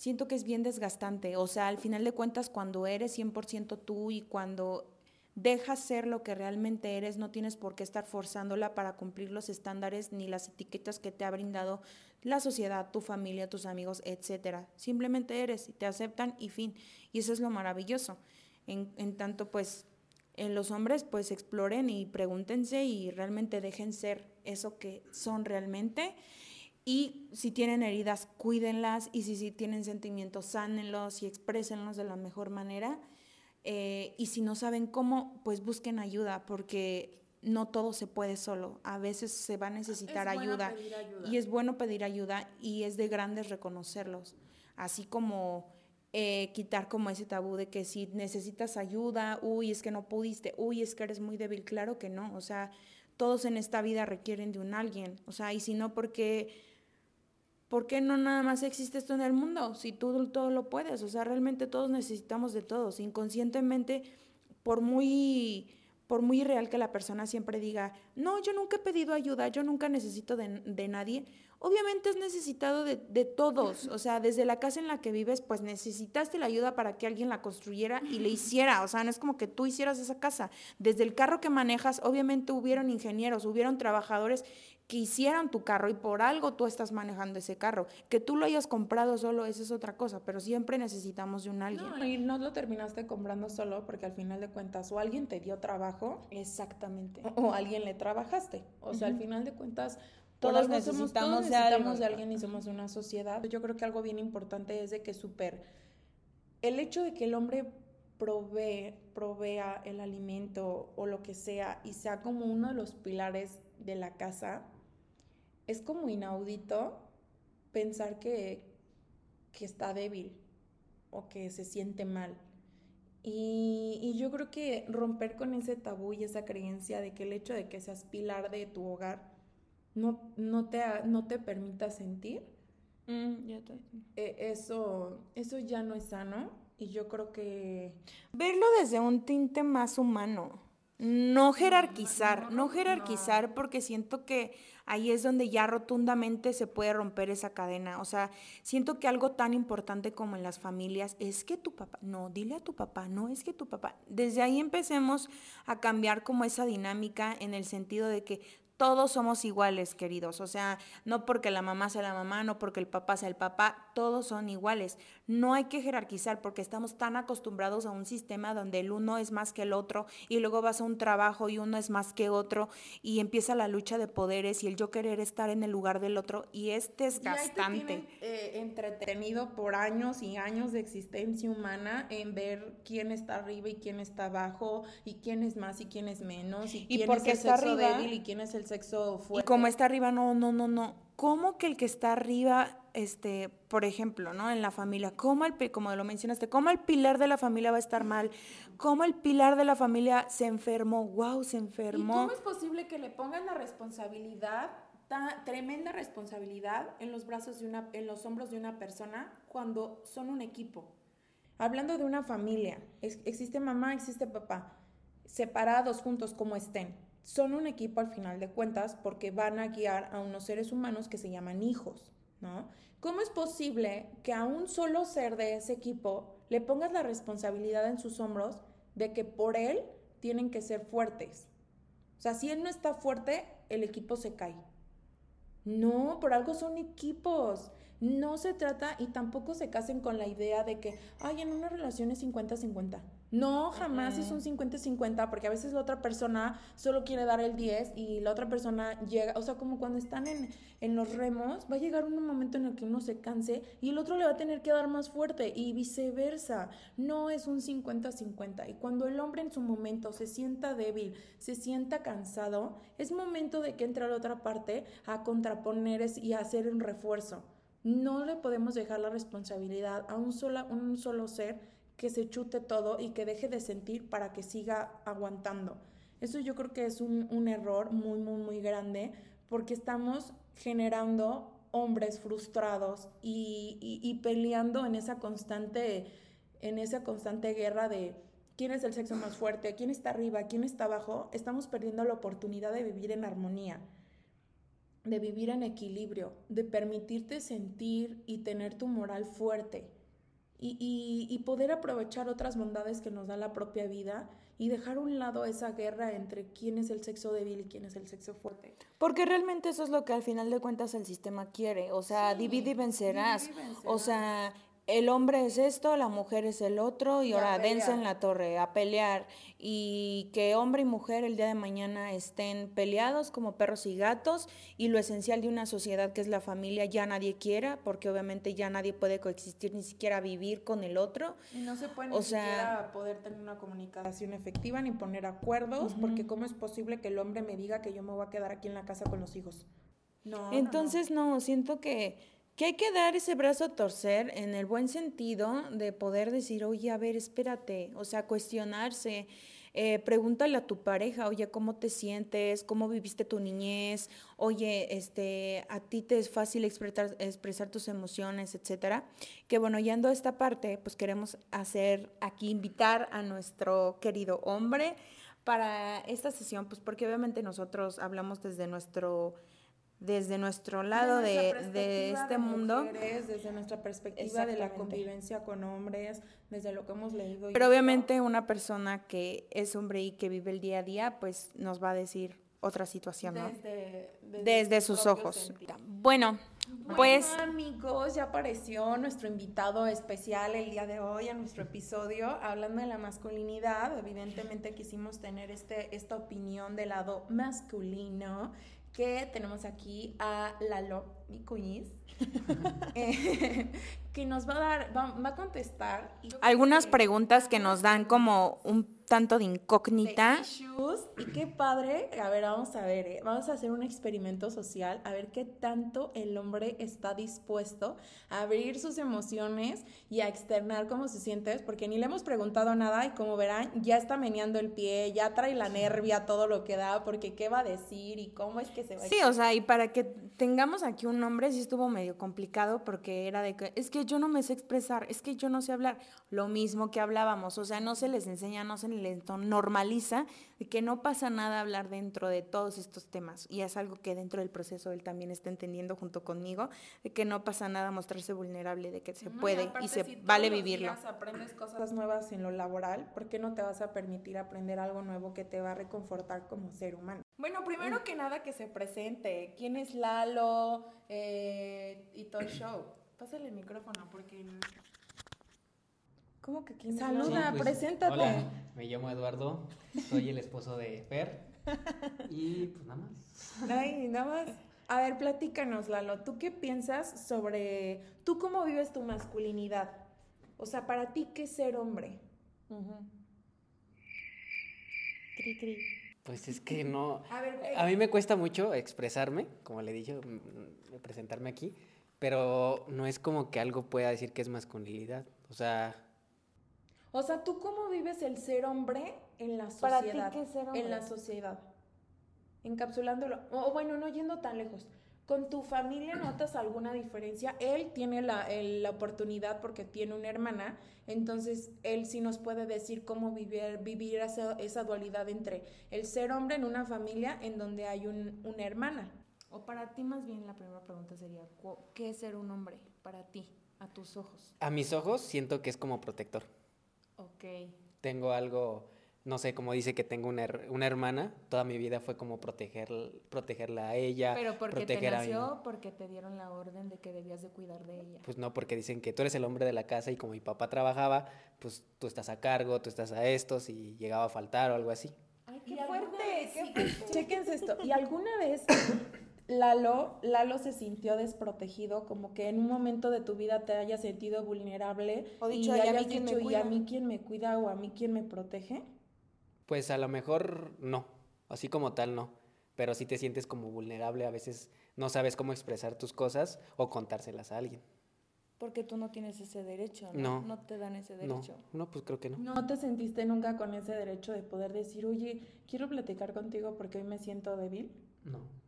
S2: siento que es bien desgastante. O sea, al final de cuentas, cuando eres 100% tú y cuando dejas ser lo que realmente eres, no tienes por qué estar forzándola para cumplir los estándares ni las etiquetas que te ha brindado la sociedad, tu familia, tus amigos, etcétera. Simplemente eres y te aceptan y fin. Y eso es lo maravilloso. En, en tanto, pues, en los hombres, pues exploren y pregúntense y realmente dejen ser eso que son realmente y si tienen heridas, cuídenlas. Y si, si tienen sentimientos, sánenlos y exprésenlos de la mejor manera. Eh, y si no saben cómo, pues busquen ayuda, porque no todo se puede solo. A veces se va a necesitar ayuda, ayuda, Y es bueno pedir ayuda y es de grandes reconocerlos. Así como eh, quitar como ese tabú de que si necesitas ayuda, uy, es que no pudiste, uy, es que eres muy débil. Claro que no. O sea, todos en esta vida requieren de un alguien. O sea, y si no, porque ¿por qué no nada más existe esto en el mundo? Si tú todo lo puedes, o sea, realmente todos necesitamos de todos. Inconscientemente, por muy, por muy real que la persona siempre diga, no, yo nunca he pedido ayuda, yo nunca necesito de, de nadie, obviamente es necesitado de, de, todos. O sea, desde la casa en la que vives, pues necesitaste la ayuda para que alguien la construyera y le hiciera. O sea, no es como que tú hicieras esa casa. Desde el carro que manejas, obviamente hubieron ingenieros, hubieron trabajadores que hicieran tu carro y por algo tú estás manejando ese carro. Que tú lo hayas comprado solo, esa es otra cosa, pero siempre necesitamos de un alguien.
S1: No, y no lo terminaste comprando solo porque al final de cuentas o alguien te dio trabajo.
S2: Exactamente.
S1: O, alguien le trabajaste. O sea, al final de cuentas...
S2: Todos necesitamos, de, necesitamos
S1: de alguien y somos una sociedad. Yo creo que algo bien importante es de que super... El hecho de que el hombre provee, provea el alimento o lo que sea y sea como uno de los pilares de la casa, es como inaudito pensar que, que está débil o que se siente mal. Y, yo creo que romper con ese tabú y esa creencia de que el hecho de que seas pilar de tu hogar no, no, te, no te permita sentir,
S2: mm,
S1: e, eso, eso ya no es sano. Y yo creo que...
S2: Verlo desde un tinte más humano. No jerarquizar, no, jerarquizar porque siento que ahí es donde ya rotundamente se puede romper esa cadena. O sea, siento que algo tan importante como en las familias es que tu papá, no, dile a tu papá, no es que tu papá. Desde ahí empecemos a cambiar como esa dinámica en el sentido de que todos somos iguales, queridos. O sea, no porque la mamá sea la mamá, no porque el papá sea el papá, todos son iguales. No hay que jerarquizar porque estamos tan acostumbrados a un sistema donde el uno es más que el otro y luego vas a un trabajo y uno es más que otro y empieza la lucha de poderes y el yo querer estar en el lugar del otro y es desgastante.
S1: Eh, entretenido por años y años de existencia humana en ver quién está arriba y quién está abajo y quién es más y quién es menos y, quién es el sexo débil y quién es el sexo fuerte.
S2: Y como está arriba, no, no, no, no. ¿Cómo que el que está arriba, este, por ejemplo, ¿no? En la familia, ¿cómo el, como lo mencionaste, cómo el pilar de la familia va a estar mal? ¿Cómo el pilar de la familia se enfermó? ¡Wow! Se enfermó. ¿Y
S1: cómo es posible que le pongan la responsabilidad, tremenda responsabilidad, en los brazos de una, en los hombros de una persona cuando son un equipo? Hablando de una familia, existe mamá, existe papá, separados juntos como estén son un equipo al final de cuentas porque van a guiar a unos seres humanos que se llaman hijos, ¿no? ¿Cómo es posible que a un solo ser de ese equipo le pongas la responsabilidad en sus hombros de que por él tienen que ser fuertes? O sea, si él no está fuerte, el equipo se cae. No, por algo son equipos. No se trata y tampoco se casen con la idea de que, ay, en una relación es 50-50. No, jamás es un 50-50, porque a veces la otra persona solo quiere dar el 10 y la otra persona llega, o sea, como cuando están en, en, los remos, va a llegar un momento en el que uno se canse y el otro le va a tener que dar más fuerte y viceversa. No es un 50-50. Y cuando el hombre en su momento se sienta débil, se sienta cansado, es momento de que entre la otra parte a contraponer y a hacer un refuerzo. No le podemos dejar la responsabilidad a un, sola, un solo ser que se chute todo y que deje de sentir para que siga aguantando. Eso yo creo que es un, error muy, muy, muy grande porque estamos generando hombres frustrados y, peleando en esa constante en esa constante guerra de quién es el sexo más fuerte, quién está arriba, quién está abajo, estamos perdiendo la oportunidad de vivir en armonía, de vivir en equilibrio, de permitirte sentir y tener tu moral fuerte y, poder aprovechar otras bondades que nos da la propia vida y dejar a un lado esa guerra entre quién es el sexo débil y quién es el sexo fuerte.
S2: Porque realmente eso es lo que al final de cuentas el sistema quiere, o sea, divide y vencerás. Divide y vencerás. O sea, el hombre es esto, la mujer es el otro y, ahora dense en la torre a pelear y que hombre y mujer el día de mañana estén peleados como perros y gatos y lo esencial de una sociedad que es la familia ya nadie quiera porque obviamente ya nadie puede coexistir ni siquiera vivir con el otro.
S1: Y no se puede ni siquiera poder tener una comunicación efectiva ni poner acuerdos porque cómo es posible que el hombre me diga que yo me voy a quedar aquí en la casa con los hijos.
S2: No. Entonces no siento que que hay que dar ese brazo a torcer en el buen sentido de poder decir, oye, a ver, espérate, o sea, cuestionarse. eh, pregúntale a tu pareja, oye, ¿cómo te sientes? ¿Cómo viviste tu niñez? Oye, este, ¿a ti te es fácil expresar, expresar tus emociones, etcétera? Que bueno, yendo a esta parte, pues queremos hacer aquí, invitar a nuestro querido hombre para esta sesión, pues porque obviamente nosotros hablamos desde nuestro desde nuestro lado de, de, este mundo.
S1: desde nuestra perspectiva de la convivencia con hombres, desde lo que hemos leído.
S2: Pero obviamente una persona que es hombre y que vive el día a día, pues nos va a decir otra situación, ¿no? Desde, desde, sus ojos. Bueno, pues...
S1: amigos, ya apareció nuestro invitado especial el día de hoy a nuestro episodio, hablando de la masculinidad. Evidentemente quisimos tener este, esta opinión del lado masculino que tenemos aquí a Lalo, mi eh, que nos va a dar, va, a contestar.
S2: Algunas preguntas que nos dan como un tanto de incógnita.
S1: y qué padre. A ver, vamos a ver, eh, vamos a hacer un experimento social, a ver qué tanto el hombre está dispuesto a abrir sus emociones y a externar cómo se siente, porque ni le hemos preguntado nada y como verán, ya está meneando el pie, ya trae la nervia, todo lo que da, porque qué va a decir y cómo es que se va
S2: a... Sí, o sea, y para que tengamos aquí un hombre sí estuvo medio complicado porque era de que, es que yo no me sé expresar, es que yo no sé hablar, lo mismo que hablábamos, o sea, no se les enseña, no se les normaliza de que no pasa nada hablar dentro de todos estos temas. Y es algo que dentro del proceso él también está entendiendo junto conmigo, de que no pasa nada mostrarse vulnerable, de que se puede y, se vale vivirlo.
S1: Si aprendes cosas nuevas en lo laboral, ¿por qué no te vas a permitir aprender algo nuevo que te va a reconfortar como ser humano? Bueno, primero que nada que se presente. ¿Quién es Lalo eh, y todo el show? Pásale el micrófono porque ¿Cómo que quién Saluda, pues, preséntate.
S3: Hola, me llamo Eduardo, soy el esposo de Fer. Y pues nada más.
S1: Ay, nada más. A ver, platícanos, Lalo. ¿Tú qué piensas sobre. ¿Tú cómo vives tu masculinidad? O sea, para ti, ¿qué es ser hombre?
S3: Cri, cri. Pues es que no. A, ver, a mí me cuesta mucho expresarme, como le dije, presentarme aquí, pero no es como que algo pueda decir que es masculinidad. O sea,
S1: o sea, ¿tú cómo vives el ser hombre en la sociedad? Para ti, ¿qué es ser hombre? En la sociedad. Encapsulándolo. O bueno, no yendo tan lejos. ¿Con tu familia notas alguna diferencia? Él tiene la, la, oportunidad porque tiene una hermana, entonces él sí nos puede decir cómo vivir, vivir esa, esa dualidad entre el ser hombre en una familia en donde hay un, una hermana.
S2: O para ti más bien la primera pregunta sería, ¿qué es ser un hombre para ti, a tus ojos?
S3: A mis ojos siento que es como protector.
S2: Ok.
S3: Tengo algo, no sé, como dice que tengo una, una hermana, toda mi vida fue como proteger, protegerla a ella.
S2: Pero porque te nació, porque te dieron la orden de que debías de cuidar de ella.
S3: Pues no, porque dicen que tú eres el hombre de la casa y como mi papá trabajaba, pues tú estás a cargo, tú estás a esto, si llegaba a faltar o algo así.
S1: Ay, qué fuerte, qué fuerte. Chéquense esto. ¿Y alguna vez Lalo, Lalo se sintió desprotegido, como que en un momento de tu vida te haya sentido vulnerable o dicho, y hayas dicho, ¿y a mí quién me cuida o a mí quién me protege?
S3: Pues a lo mejor no, así como tal no, pero si te sientes como vulnerable, a veces no sabes cómo expresar tus cosas o contárselas a alguien.
S2: Porque tú no tienes ese derecho, ¿no? No, te dan ese derecho.
S3: No, no, pues creo que no.
S1: ¿No te sentiste nunca con ese derecho de poder decir, oye, quiero platicar contigo porque hoy me siento débil?
S3: No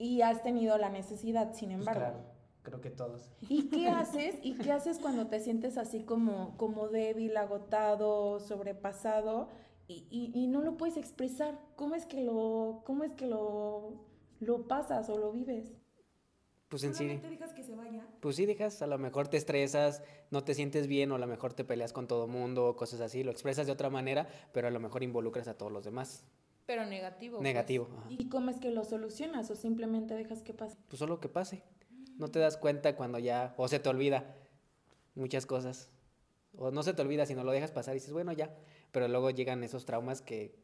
S1: y has tenido la necesidad, sin pues embargo.
S3: claro, creo que todos.
S1: ¿Y qué haces? ¿Y qué haces cuando te sientes así como, como débil, agotado, sobrepasado y, y, no lo puedes expresar? ¿Cómo es que lo, cómo es que lo, lo pasas o lo vives?
S3: Pues en sí.
S1: te dejas que se vaya?
S3: Pues sí, dejas, a lo mejor te estresas, no te sientes bien o a lo mejor te peleas con todo mundo o cosas así, lo expresas de otra manera, pero a lo mejor involucras a todos los demás.
S2: Pero negativo. Pues.
S3: Negativo.
S1: ¿Y cómo es que lo solucionas o simplemente dejas que pase?
S3: Pues solo que pase. No te das cuenta cuando ya, o se te olvida muchas cosas. O no se te olvida, sino lo dejas pasar y dices, bueno, ya. Pero luego llegan esos traumas que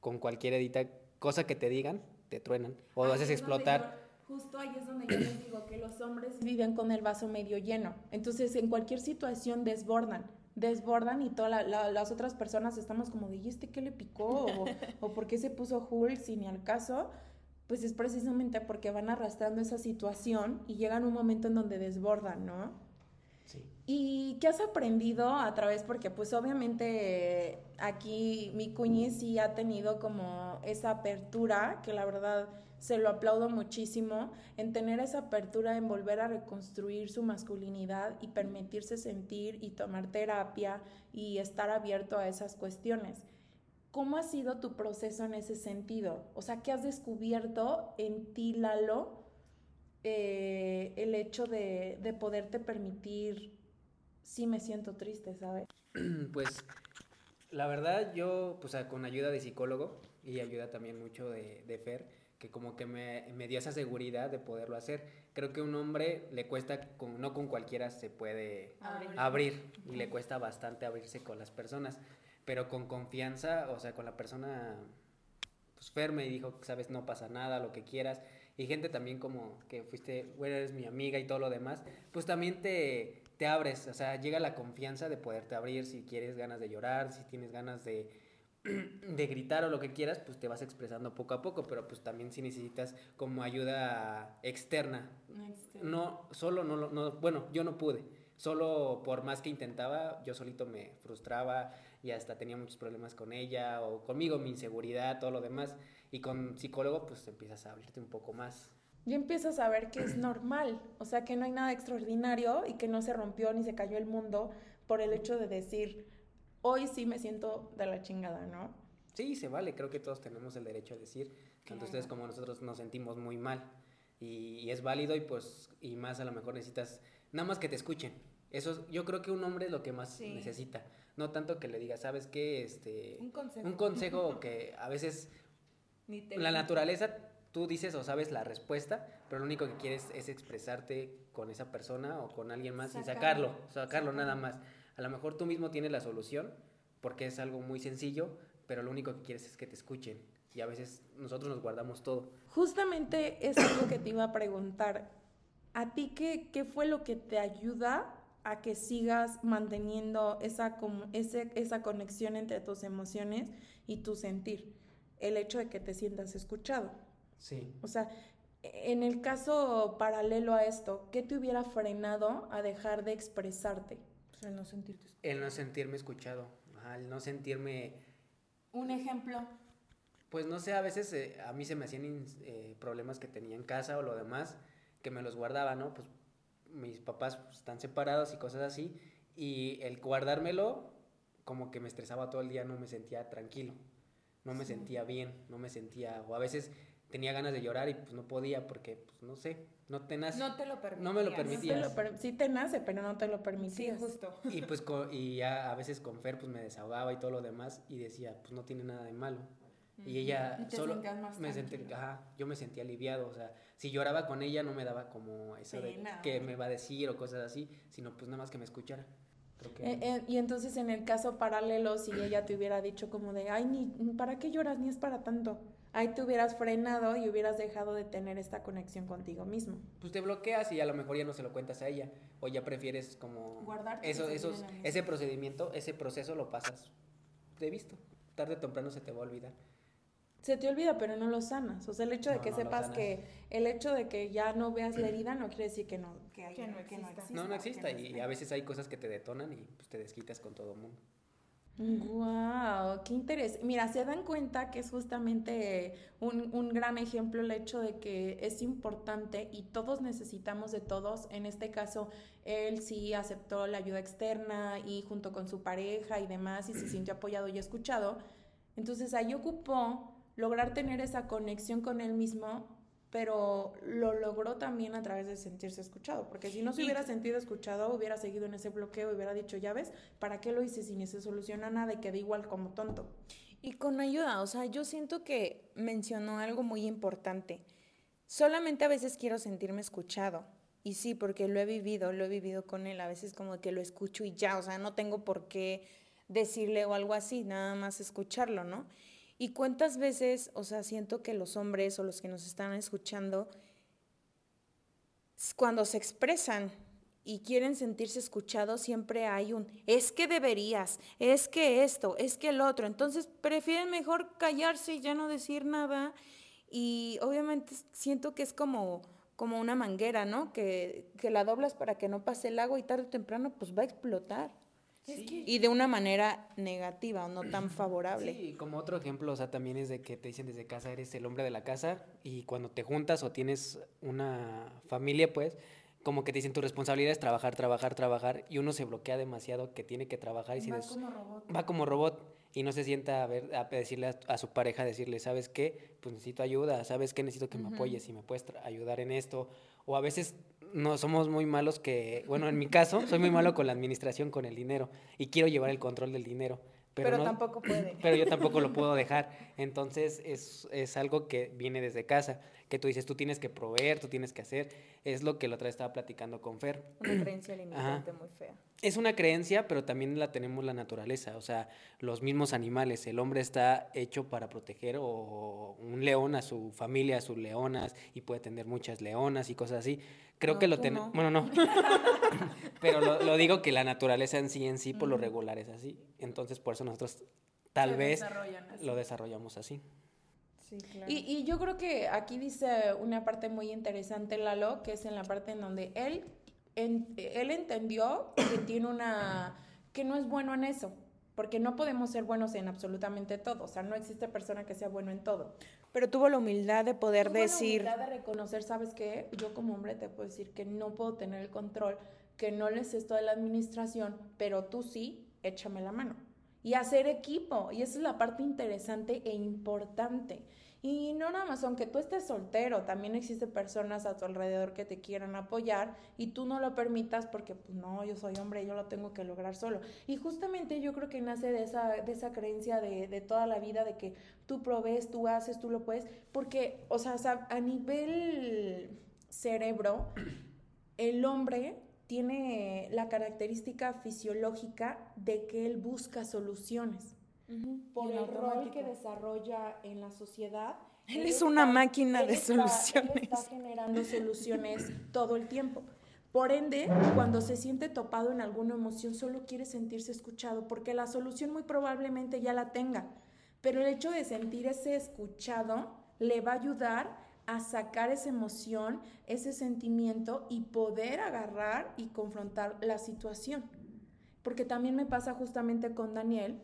S3: con cualquier edita, cosa que te digan, te truenan. O lo haces explotar.
S1: justo ahí es donde yo les digo que los hombres viven con el vaso medio lleno. Entonces, en cualquier situación desbordan desbordan y todas las otras personas estamos como de, ¿y este qué le picó? O, o ¿por qué se puso Hulk sin ni al caso? Pues es precisamente porque van arrastrando esa situación y llegan un momento en donde desbordan, ¿no? ¿Y qué has aprendido a través? Porque pues obviamente aquí mi cuñi sí ha tenido como esa apertura, que la verdad se lo aplaudo muchísimo, en tener esa apertura, en volver a reconstruir su masculinidad y permitirse sentir y tomar terapia y estar abierto a esas cuestiones. ¿Cómo ha sido tu proceso en ese sentido? O sea, ¿qué has descubierto en ti, Lalo, eh, el hecho de, de poderte permitir sí me siento triste, ¿sabes?
S3: Pues la verdad yo, pues con ayuda de psicólogo y ayuda también mucho de, de Fer, que como que me, me, dio esa seguridad de poderlo hacer. Creo que un hombre le cuesta, con, no con cualquiera se puede abrir. y le cuesta bastante abrirse con las personas, pero con confianza, o sea, con la persona, pues Fer me dijo, sabes, no pasa nada, lo que quieras, y gente también como que fuiste, bueno, eres mi amiga y todo lo demás, pues también te, te abres, o sea, llega la confianza de poderte abrir si quieres ganas de llorar, si tienes ganas de, de gritar o lo que quieras, pues te vas expresando poco a poco, pero pues también si necesitas como ayuda externa. No, solo no, no, bueno, yo no pude, solo por más que intentaba, yo solito me frustraba y hasta tenía muchos problemas con ella o conmigo, mi inseguridad, todo lo demás. Y con psicólogo, pues empiezas a abrirte un poco más.
S1: Y empiezas a ver que es normal, o sea, que no hay nada extraordinario y que no se rompió ni se cayó el mundo por el hecho de decir, hoy sí me siento de la chingada, ¿no?
S3: Sí, se vale, creo que todos tenemos el derecho a decir, tanto ustedes como nosotros nos sentimos muy mal. Y, es válido y pues, y más a lo mejor necesitas, nada más que te escuchen. Eso, yo creo que un hombre es lo que más necesita. No tanto que le diga, ¿sabes qué? Este,
S1: un consejo.
S3: Un consejo que a veces la naturaleza tú dices o sabes la respuesta, pero lo único que quieres es expresarte con esa persona o con alguien más y sacarlo, sacarlo nada más. A lo mejor tú mismo tienes la solución porque es algo muy sencillo, pero lo único que quieres es que te escuchen y a veces nosotros nos guardamos todo.
S1: Justamente es algo que te iba a preguntar. ¿A ti qué, qué fue lo que te ayuda a que sigas manteniendo esa, ese, esa conexión entre tus emociones y tu sentir? El hecho de que te sientas escuchado.
S3: Sí.
S1: O sea, en el caso paralelo a esto, ¿qué te hubiera frenado a dejar de expresarte?
S2: El no sentirte
S3: El no sentirme escuchado, el no sentirme...
S1: Un ejemplo.
S3: Pues no sé, a veces eh, a mí se me hacían eh, problemas que tenía en casa o lo demás, que me los guardaba, ¿no? Pues mis papás pues, están separados y cosas así, y el guardármelo como que me estresaba todo el día, no me sentía tranquilo, no me sentía bien, no me sentía, o a veces tenía ganas de llorar y pues no podía porque, pues no sé, no te nace.
S1: No te lo permitías.
S3: No me lo permitías.
S1: sí te nace, pero no te lo permitías.
S2: Sí, justo.
S3: Y pues y ya a veces con Fer pues me desahogaba y todo lo demás y decía, pues no tiene nada de malo. Y ella solo me sentí, ajá, yo me sentía aliviado, o sea, si lloraba con ella no me daba como eso de que me va a decir o cosas así, sino pues nada más que me escuchara.
S1: Eh, eh, y entonces en el caso paralelo, si ella te hubiera dicho como de, ay, ni, ¿para qué lloras? Ni es para tanto ahí te hubieras frenado y hubieras dejado de tener esta conexión contigo mismo.
S3: Pues te bloqueas y a lo mejor ya no se lo cuentas a ella o ya prefieres como
S1: guardarte
S3: eso esos ese procedimiento, ese proceso lo pasas de visto. Tarde o temprano se te va a olvidar.
S1: Se te olvida, pero no lo sanas. O sea, el hecho de que sepas que el hecho de que ya no veas la herida no quiere decir que no que,
S2: no, exista.
S3: No, no exista y, a veces hay cosas que te detonan y pues te desquitas con todo el mundo.
S1: Wow, qué interés. Mira, se dan cuenta que es justamente un, un, gran ejemplo el hecho de que es importante y todos necesitamos de todos. En este caso, él sí aceptó la ayuda externa y junto con su pareja y demás y se sintió apoyado y escuchado. Entonces ahí ocupó lograr tener esa conexión con él mismo pero lo logró también a través de sentirse escuchado, porque si no se hubiera sentido escuchado, hubiera seguido en ese bloqueo y hubiera dicho, ya ves, ¿para qué lo hice si ni se soluciona nada y quedé igual como tonto?
S2: Y con ayuda, o sea, yo siento que mencionó algo muy importante. Solamente a veces quiero sentirme escuchado. Y sí, porque lo he vivido, lo he vivido con él. A veces como que lo escucho y ya, o sea, no tengo por qué decirle o algo así, nada más escucharlo, ¿no? Y cuántas veces, o sea, siento que los hombres o los que nos están escuchando, cuando se expresan y quieren sentirse escuchados, siempre hay un, es que deberías, es que esto, es que el otro. Entonces prefieren mejor callarse y ya no decir nada. Y obviamente siento que es como como una manguera, ¿no? Que, que la doblas para que no pase el agua y tarde o temprano pues va a explotar. Y de una manera negativa o no tan favorable.
S3: Sí, como otro ejemplo, o sea, también es de que te dicen desde casa eres el hombre de la casa y cuando te juntas o tienes una familia, pues, como que te dicen tu responsabilidad es trabajar, trabajar, trabajar y uno se bloquea demasiado que tiene que trabajar y
S1: va como robot.
S3: Va como robot y no se sienta a ver a decirle a, su pareja decirle, "¿Sabes qué? Pues necesito ayuda, ¿sabes qué? Necesito que me apoyes y me puedes ayudar en esto." O a veces no somos muy malos que, bueno, en mi caso, soy muy malo con la administración, con el dinero y quiero llevar el control del dinero.
S2: Pero, tampoco puede.
S3: Pero yo tampoco lo puedo dejar. Entonces es, es, algo que viene desde casa, que tú dices, tú tienes que proveer, tú tienes que hacer. Es lo que la otra vez estaba platicando con Fer.
S2: Una creencia limitante muy fea.
S3: Es una creencia, pero también la tenemos la naturaleza, o sea, los mismos animales. El hombre está hecho para proteger o un león a su familia, a sus leonas, y puede tener muchas leonas y cosas así. Creo que lo tenemos. Bueno, no. Pero lo, digo que la naturaleza en sí, en sí, por lo regular es así. Entonces, por eso nosotros tal vez lo desarrollamos así.
S1: Sí, claro. y, y yo creo que aquí dice una parte muy interesante, Lalo, que es en la parte en donde él, él entendió que tiene una. que no es bueno en eso porque no podemos ser buenos en absolutamente todo, o sea, no existe persona que sea bueno en todo.
S2: Pero tuvo la humildad de poder
S1: tuvo
S2: decir...
S1: La humildad de reconocer, ¿sabes qué? Yo como hombre te puedo decir que no puedo tener el control, que no les esto de la administración, pero tú sí, échame la mano. Y hacer equipo, y esa es la parte interesante e importante. Y no nada más, aunque tú estés soltero, también existen personas a tu alrededor que te quieran apoyar y tú no lo permitas porque, pues no, yo soy hombre, yo lo tengo que lograr solo. Y justamente yo creo que nace de esa, de esa creencia de, de toda la vida de que tú provees, tú haces, tú lo puedes, porque, o sea, a nivel cerebro, el hombre tiene la característica fisiológica de que él busca soluciones por el rol que desarrolla en la sociedad.
S2: Él, es una máquina de soluciones.
S1: Él está generando soluciones todo el tiempo. Por ende, cuando se siente topado en alguna emoción, solo quiere sentirse escuchado, porque la solución muy probablemente ya la tenga. Pero el hecho de sentirse escuchado le va a ayudar a sacar esa emoción, ese sentimiento y poder agarrar y confrontar la situación. Porque también me pasa justamente con Daniel,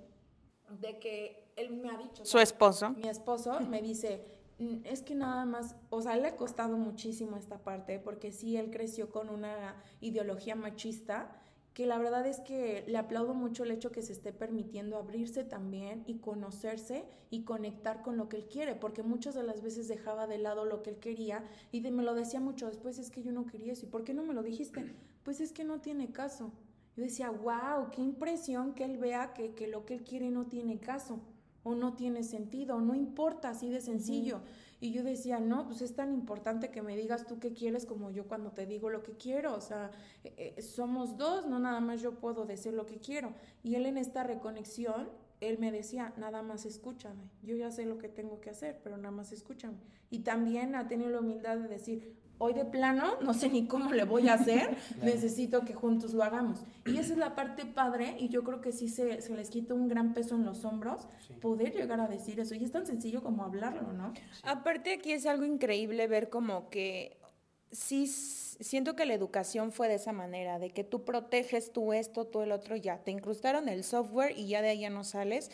S1: de que él me ha dicho.
S2: Su esposo.
S1: Mi esposo me dice, mm, es que nada más, o sea, le ha costado muchísimo esta parte, porque sí, él creció con una ideología machista, que la verdad es que le aplaudo mucho el hecho que se esté permitiendo abrirse también y conocerse y conectar con lo que él quiere, porque muchas de las veces dejaba de lado lo que él quería y me lo decía mucho después, es que yo no quería eso, ¿y por qué no me lo dijiste? Pues es que no tiene caso. Yo decía, wow, qué impresión que él vea que, lo que él quiere no tiene caso o no tiene sentido, no importa, así de sencillo. Y yo decía, no, pues es tan importante que me digas tú qué quieres como yo cuando te digo lo que quiero. O sea, eh, eh, somos dos, no nada más yo puedo decir lo que quiero. Y él en esta reconexión, él me decía, nada más escúchame. Yo ya sé lo que tengo que hacer, pero nada más escúchame. Y también ha tenido la humildad de decir, hoy de plano, no sé ni cómo le voy a hacer, necesito que juntos lo hagamos. Y esa es la parte padre y yo creo que sí se, se les quita un gran peso en los hombros poder llegar a decir eso. Y es tan sencillo como hablarlo, ¿no?
S2: Aparte aquí es algo increíble ver como que sí siento que la educación fue de esa manera, de que tú proteges tú esto, tú el otro, ya te incrustaron el software y ya de ahí ya no sales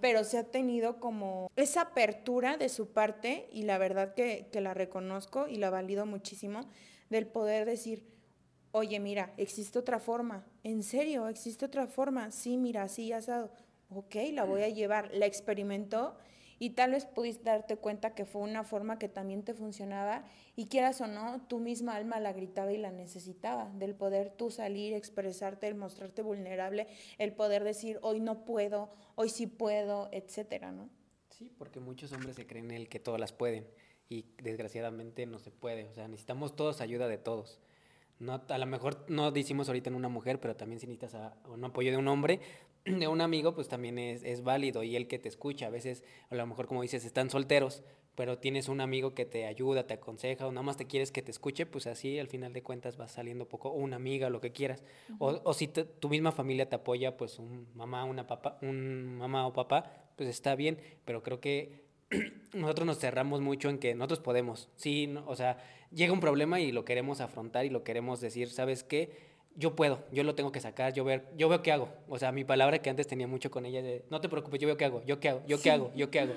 S2: pero se ha tenido como esa apertura de su parte y la verdad que, la reconozco y la valido muchísimo del poder decir, oye, mira, existe otra forma, en serio, existe otra forma, sí, mira, así asado, ok, la voy a llevar, la experimentó y tal vez pudiste darte cuenta que fue una forma que también te funcionaba y quieras o no, tu misma alma la gritaba y la necesitaba, del poder tú salir, expresarte, el mostrarte vulnerable, el poder decir, hoy no puedo, hoy sí puedo, etcétera, ¿no?
S3: Sí, porque muchos hombres se creen el que todas las pueden y desgraciadamente no se puede, o sea, necesitamos todos ayuda de todos. No, a lo mejor no decimos ahorita en una mujer, pero también si necesitas un apoyo de un hombre, de un amigo, pues también es, es, válido y el que te escucha. A veces, a lo mejor como dices, están solteros, pero tienes un amigo que te ayuda, te aconseja o nada más te quieres que te escuche, pues así al final de cuentas va saliendo poco, o una amiga, lo que quieras. o, o, si tu misma familia te apoya, pues un mamá, una papá, un mamá o papá, pues está bien, pero creo que nosotros nos cerramos mucho en que nosotros podemos. Sí, o sea, llega un problema y lo queremos afrontar y lo queremos decir, ¿sabes qué? Yo puedo, yo lo tengo que sacar, yo, ver, yo veo qué hago. O sea, mi palabra que antes tenía mucho con ella de, no te preocupes, yo veo qué hago, yo qué hago, yo qué hago, yo qué hago.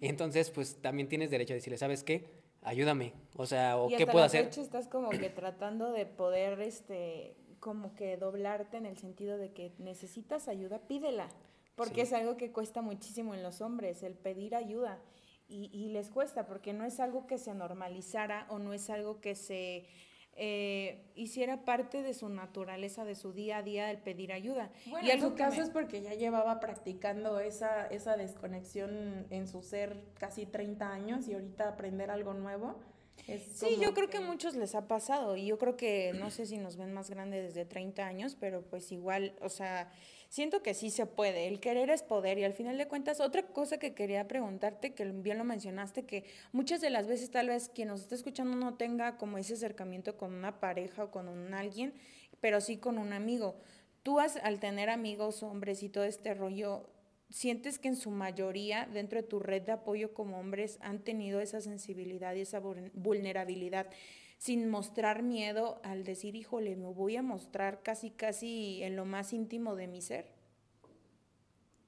S3: Y entonces, pues también tienes derecho a decirle, ¿sabes qué? Ayúdame. O sea, o qué puedo hacer.
S2: estás como que tratando de poder, este, como que doblarte en el sentido de que necesitas ayuda, pídela. Porque es algo que cuesta muchísimo en los hombres, el pedir ayuda. Y, y, les cuesta, porque no es algo que se normalizara o no es algo que se eh, hiciera parte de su naturaleza, de su día a día, el pedir ayuda.
S1: y en su caso es porque ya llevaba practicando esa, esa desconexión en su ser casi 30 años y ahorita aprender algo nuevo.
S2: Sí, yo creo que... a muchos les ha pasado y yo creo que no sé si nos ven más grandes desde 30 años, pero pues igual, o sea, siento que sí se puede. El querer es poder y al final de cuentas, otra cosa que quería preguntarte, que bien lo mencionaste, que muchas de las veces tal vez quien nos está escuchando no tenga como ese acercamiento con una pareja o con un alguien, pero sí con un amigo. Tú has, al tener amigos, hombres y todo este rollo, ¿sientes que en su mayoría dentro de tu red de apoyo como hombres han tenido esa sensibilidad y esa vulnerabilidad? sin mostrar miedo al decir, híjole, me voy a mostrar casi, casi en lo más íntimo de mi ser?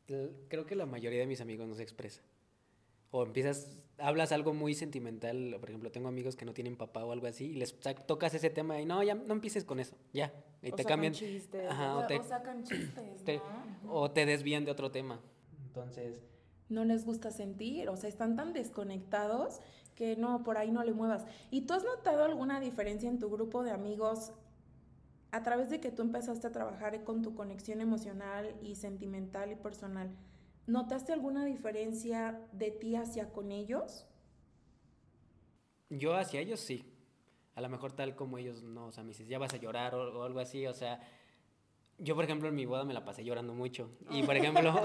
S3: Creo que la mayoría de mis amigos no se expresa. O empiezas, hablas algo muy sentimental, por ejemplo, tengo amigos que no tienen papá o algo así, y les tocas ese tema y no, ya no empieces con eso, ya. Y te cambian.
S1: Chistes, o, te, sacan chistes.
S3: O te desvían de otro tema. Entonces.
S1: No les gusta sentir, o sea, están tan desconectados que no, por ahí no le muevas. ¿Y tú has notado alguna diferencia en tu grupo de amigos a través de que tú empezaste a trabajar con tu conexión emocional y sentimental y personal? ¿Notaste alguna diferencia de ti hacia con ellos?
S3: Yo hacia ellos sí. A lo mejor tal como ellos no, o sea, me dices, ya vas a llorar o algo así, o sea, yo, por ejemplo, en mi boda me la pasé llorando mucho. Y, por ejemplo,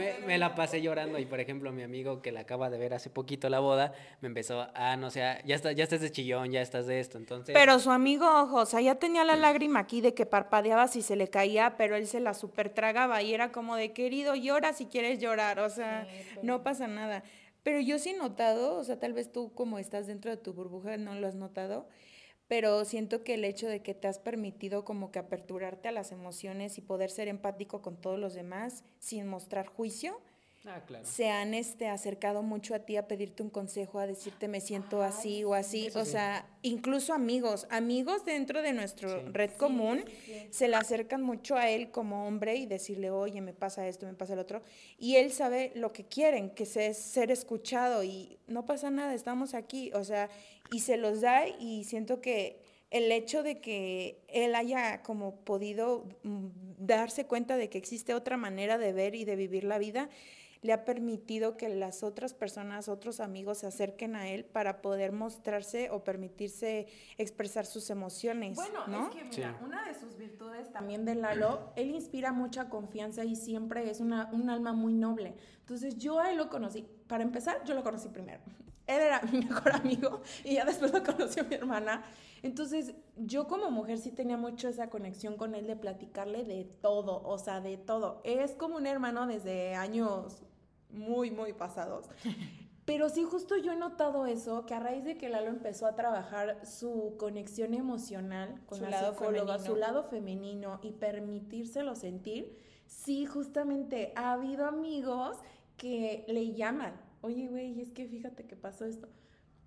S3: eh, me, la pasé llorando. Y, por ejemplo, mi amigo que la acaba de ver hace poquito la boda, me empezó, ah, no sé, ya, está, ya estás de chillón, ya estás de esto. Entonces...
S2: Pero su amigo, ojo, o sea, ya tenía la lágrima aquí de que parpadeaba si se le caía, pero él se la super tragaba y era como de, querido, llora si quieres llorar. O sea, no pasa nada. Pero yo sí he notado, o sea, tal vez tú como estás dentro de tu burbuja no lo has notado, pero siento que el hecho de que te has permitido como que aperturarte a las emociones y poder ser empático con todos los demás sin mostrar juicio,
S3: Ah, claro.
S2: se han este, acercado mucho a ti a pedirte un consejo, a decirte me siento así o así. o sea, incluso amigos, amigos dentro de nuestra red común se le acercan mucho a él como hombre y decirle, oye, me pasa esto, me pasa el otro. Y él sabe lo que quieren, que es ser escuchado y no pasa nada, estamos aquí. O sea, y se los da y siento que el hecho de que él haya como podido mm, darse cuenta de que existe otra manera de ver y de vivir la vida, le ha permitido que las otras personas, otros amigos se acerquen a él para poder mostrarse o permitirse expresar sus emociones.
S1: Bueno, es que mira, una de sus virtudes también de Lalo, él inspira mucha confianza y siempre es una, un alma muy noble. Entonces yo a él lo conocí, para empezar, yo lo conocí primero. Él era mi mejor amigo y ya después lo conoció mi hermana. Entonces, yo como mujer sí tenía mucho esa conexión con él de platicarle de todo, o sea, de todo. Es como un hermano desde años muy, muy pasados. Pero sí, justo yo he notado eso, que a raíz de que Lalo empezó a trabajar su conexión emocional con su la lado psicóloga, su lado femenino y permitírselo sentir, sí, justamente ha habido amigos que le llaman, oye, güey, es que fíjate que pasó esto.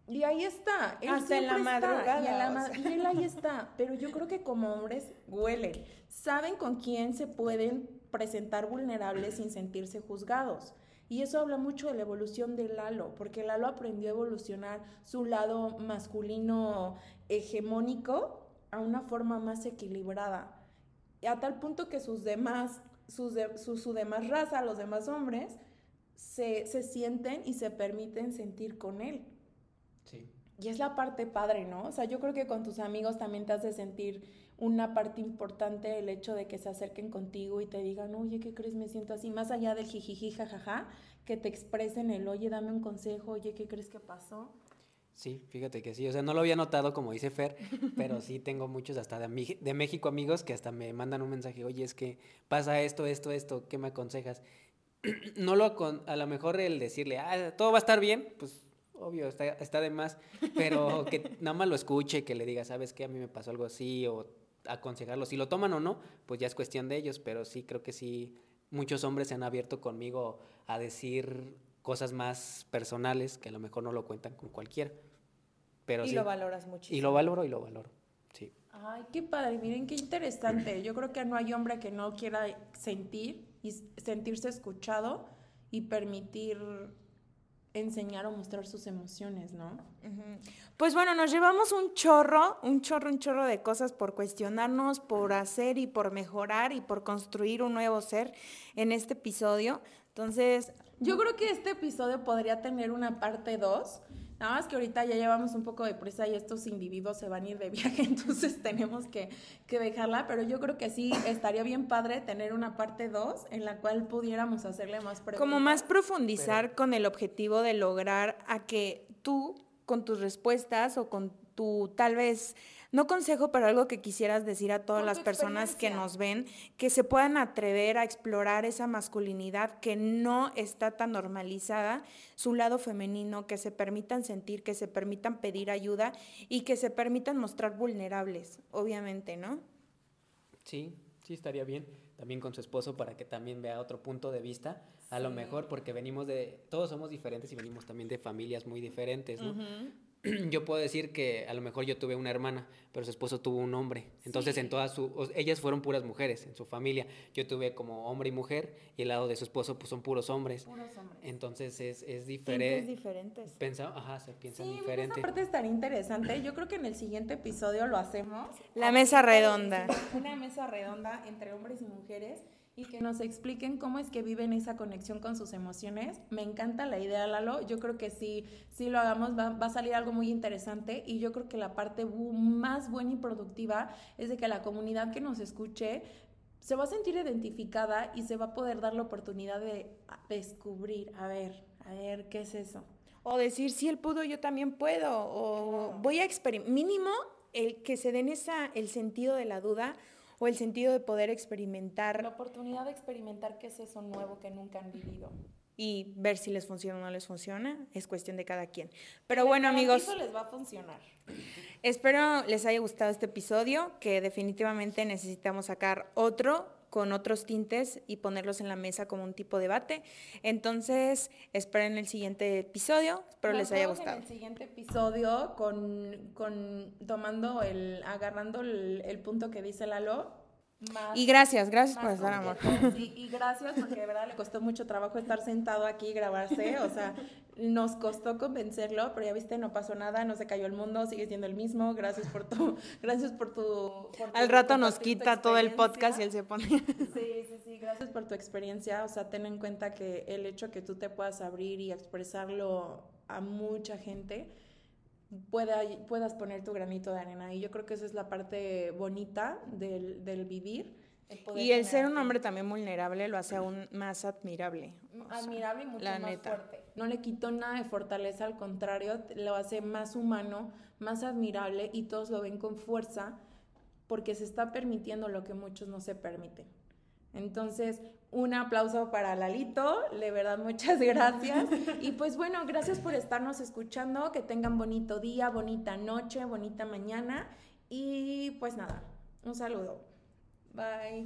S1: Y ahí está.
S2: Él Hasta en la madrugada.
S1: Y, él ahí está. Pero yo creo que como hombres huelen. Saben con quién se pueden presentar vulnerables sin sentirse juzgados. Y eso habla mucho de la evolución de Lalo, porque Lalo aprendió a evolucionar su lado masculino hegemónico a una forma más equilibrada. A tal punto que sus demás, sus su, su, demás raza, los demás hombres, se, se sienten y se permiten sentir con él.
S3: Sí.
S1: Y es la parte padre, ¿no? O sea, yo creo que con tus amigos también te hace sentir una parte importante el hecho de que se acerquen contigo y te digan, oye, ¿qué crees? Me siento así, más allá del jijiji, jajaja, que te expresen el, oye, dame un consejo, oye, ¿qué crees que pasó?
S3: Sí, fíjate que sí, o sea, no lo había notado como dice Fer, pero sí tengo muchos hasta de, de México amigos que hasta me mandan un mensaje, oye, es que pasa esto, esto, esto, ¿qué me aconsejas? no lo, a lo mejor el decirle, ah, todo va a estar bien, pues obvio, está, está de más, pero que nada más lo escuche, que le diga, ¿sabes qué? A mí me pasó algo así, o aconsejarlo. Si lo toman o no, pues ya es cuestión de ellos, pero sí creo que sí, muchos hombres se han abierto conmigo a decir cosas más personales que a lo mejor no lo cuentan con cualquiera. Pero
S2: y lo valoras muchísimo.
S3: Y lo valoro y lo valoro, sí.
S1: Ay, qué padre, miren qué interesante. Yo creo que no hay hombre que no quiera sentir y sentirse escuchado y permitir enseñar o mostrar sus emociones, ¿no?
S2: Pues bueno, nos llevamos un chorro, un chorro, un chorro de cosas por cuestionarnos, por hacer y por mejorar y por construir un nuevo ser en este episodio. Entonces...
S1: Yo creo que este episodio podría tener una parte 2 Nada más que ahorita ya llevamos un poco de prisa y estos individuos se van a ir de viaje, entonces tenemos que, dejarla, pero yo creo que sí estaría bien padre tener una parte 2 en la cual pudiéramos hacerle más
S2: preguntas. Como más profundizar con el objetivo de lograr a que tú, con tus respuestas o con tu tal vez no consejo, pero algo que quisieras decir a todas las personas que nos ven, que se puedan atrever a explorar esa masculinidad que no está tan normalizada, su lado femenino, que se permitan sentir, que se permitan pedir ayuda y que se permitan mostrar vulnerables, obviamente, ¿no?
S3: Sí, sí, estaría bien. También con su esposo para que también vea otro punto de vista, a lo mejor porque venimos de, todos somos diferentes y venimos también de familias muy diferentes, ¿no? yo puedo decir que a lo mejor yo tuve una hermana, pero su esposo tuvo un hombre. Entonces, en todas su, ellas fueron puras mujeres en su familia. Yo tuve como hombre y mujer, y el lado de su esposo pues son puros hombres.
S1: Puros hombres.
S3: Entonces es, es diferente.
S2: diferentes.
S3: Pensa, ajá, se piensan
S1: sí,
S3: diferente.
S1: Esa parte es tan interesante. Yo creo que en el siguiente episodio lo hacemos.
S2: La mesa redonda.
S1: Una mesa redonda entre hombres y mujeres y que nos expliquen cómo es que viven esa conexión con sus emociones. Me encanta la idea, Lalo. Yo creo que si, si lo hagamos va, va, a salir algo muy interesante y yo creo que la parte más buena y productiva es de que la comunidad que nos escuche se va a sentir identificada y se va a poder dar la oportunidad de descubrir, a ver, a ver, ¿qué es eso?
S2: O decir, si él pudo, yo también puedo. O voy a experimentar. Mínimo, el que se den esa, el sentido de la duda o el sentido de poder experimentar.
S1: La oportunidad de experimentar qué es eso nuevo que nunca han vivido.
S2: Y ver si les funciona o no les funciona, es cuestión de cada quien. Pero bueno, amigos.
S1: Eso les va a funcionar.
S2: Espero les haya gustado este episodio, que definitivamente necesitamos sacar otro con otros tintes y ponerlos en la mesa como un tipo de debate. Entonces, esperen el siguiente episodio. Espero les haya gustado.
S1: En el siguiente episodio con, con tomando el, agarrando el, el punto que dice Lalo,
S2: y gracias, gracias por estar, amor.
S1: Sí, y gracias porque de verdad le costó mucho trabajo estar sentado aquí y grabarse. O sea, nos costó convencerlo, pero ya viste, no pasó nada, no se cayó el mundo, sigue siendo el mismo. Gracias por tu, gracias por tu.
S2: Al rato nos quita todo el podcast y él se pone.
S1: Sí, sí, sí. Gracias por tu experiencia. O sea, ten en cuenta que el hecho que tú te puedas abrir y expresarlo a mucha gente puedas poner tu granito de arena. Y yo creo que esa es la parte bonita del, del vivir.
S2: Y el ser un hombre también vulnerable lo hace aún más admirable.
S1: Admirable y mucho más fuerte. No le quitó nada de fortaleza, al contrario, lo hace más humano, más admirable y todos lo ven con fuerza porque se está permitiendo lo que muchos no se permiten. Entonces, un aplauso para Lalito, de verdad muchas gracias. Y pues bueno, gracias por estarnos escuchando, que tengan bonito día, bonita noche, bonita mañana y pues nada, un saludo. Bye.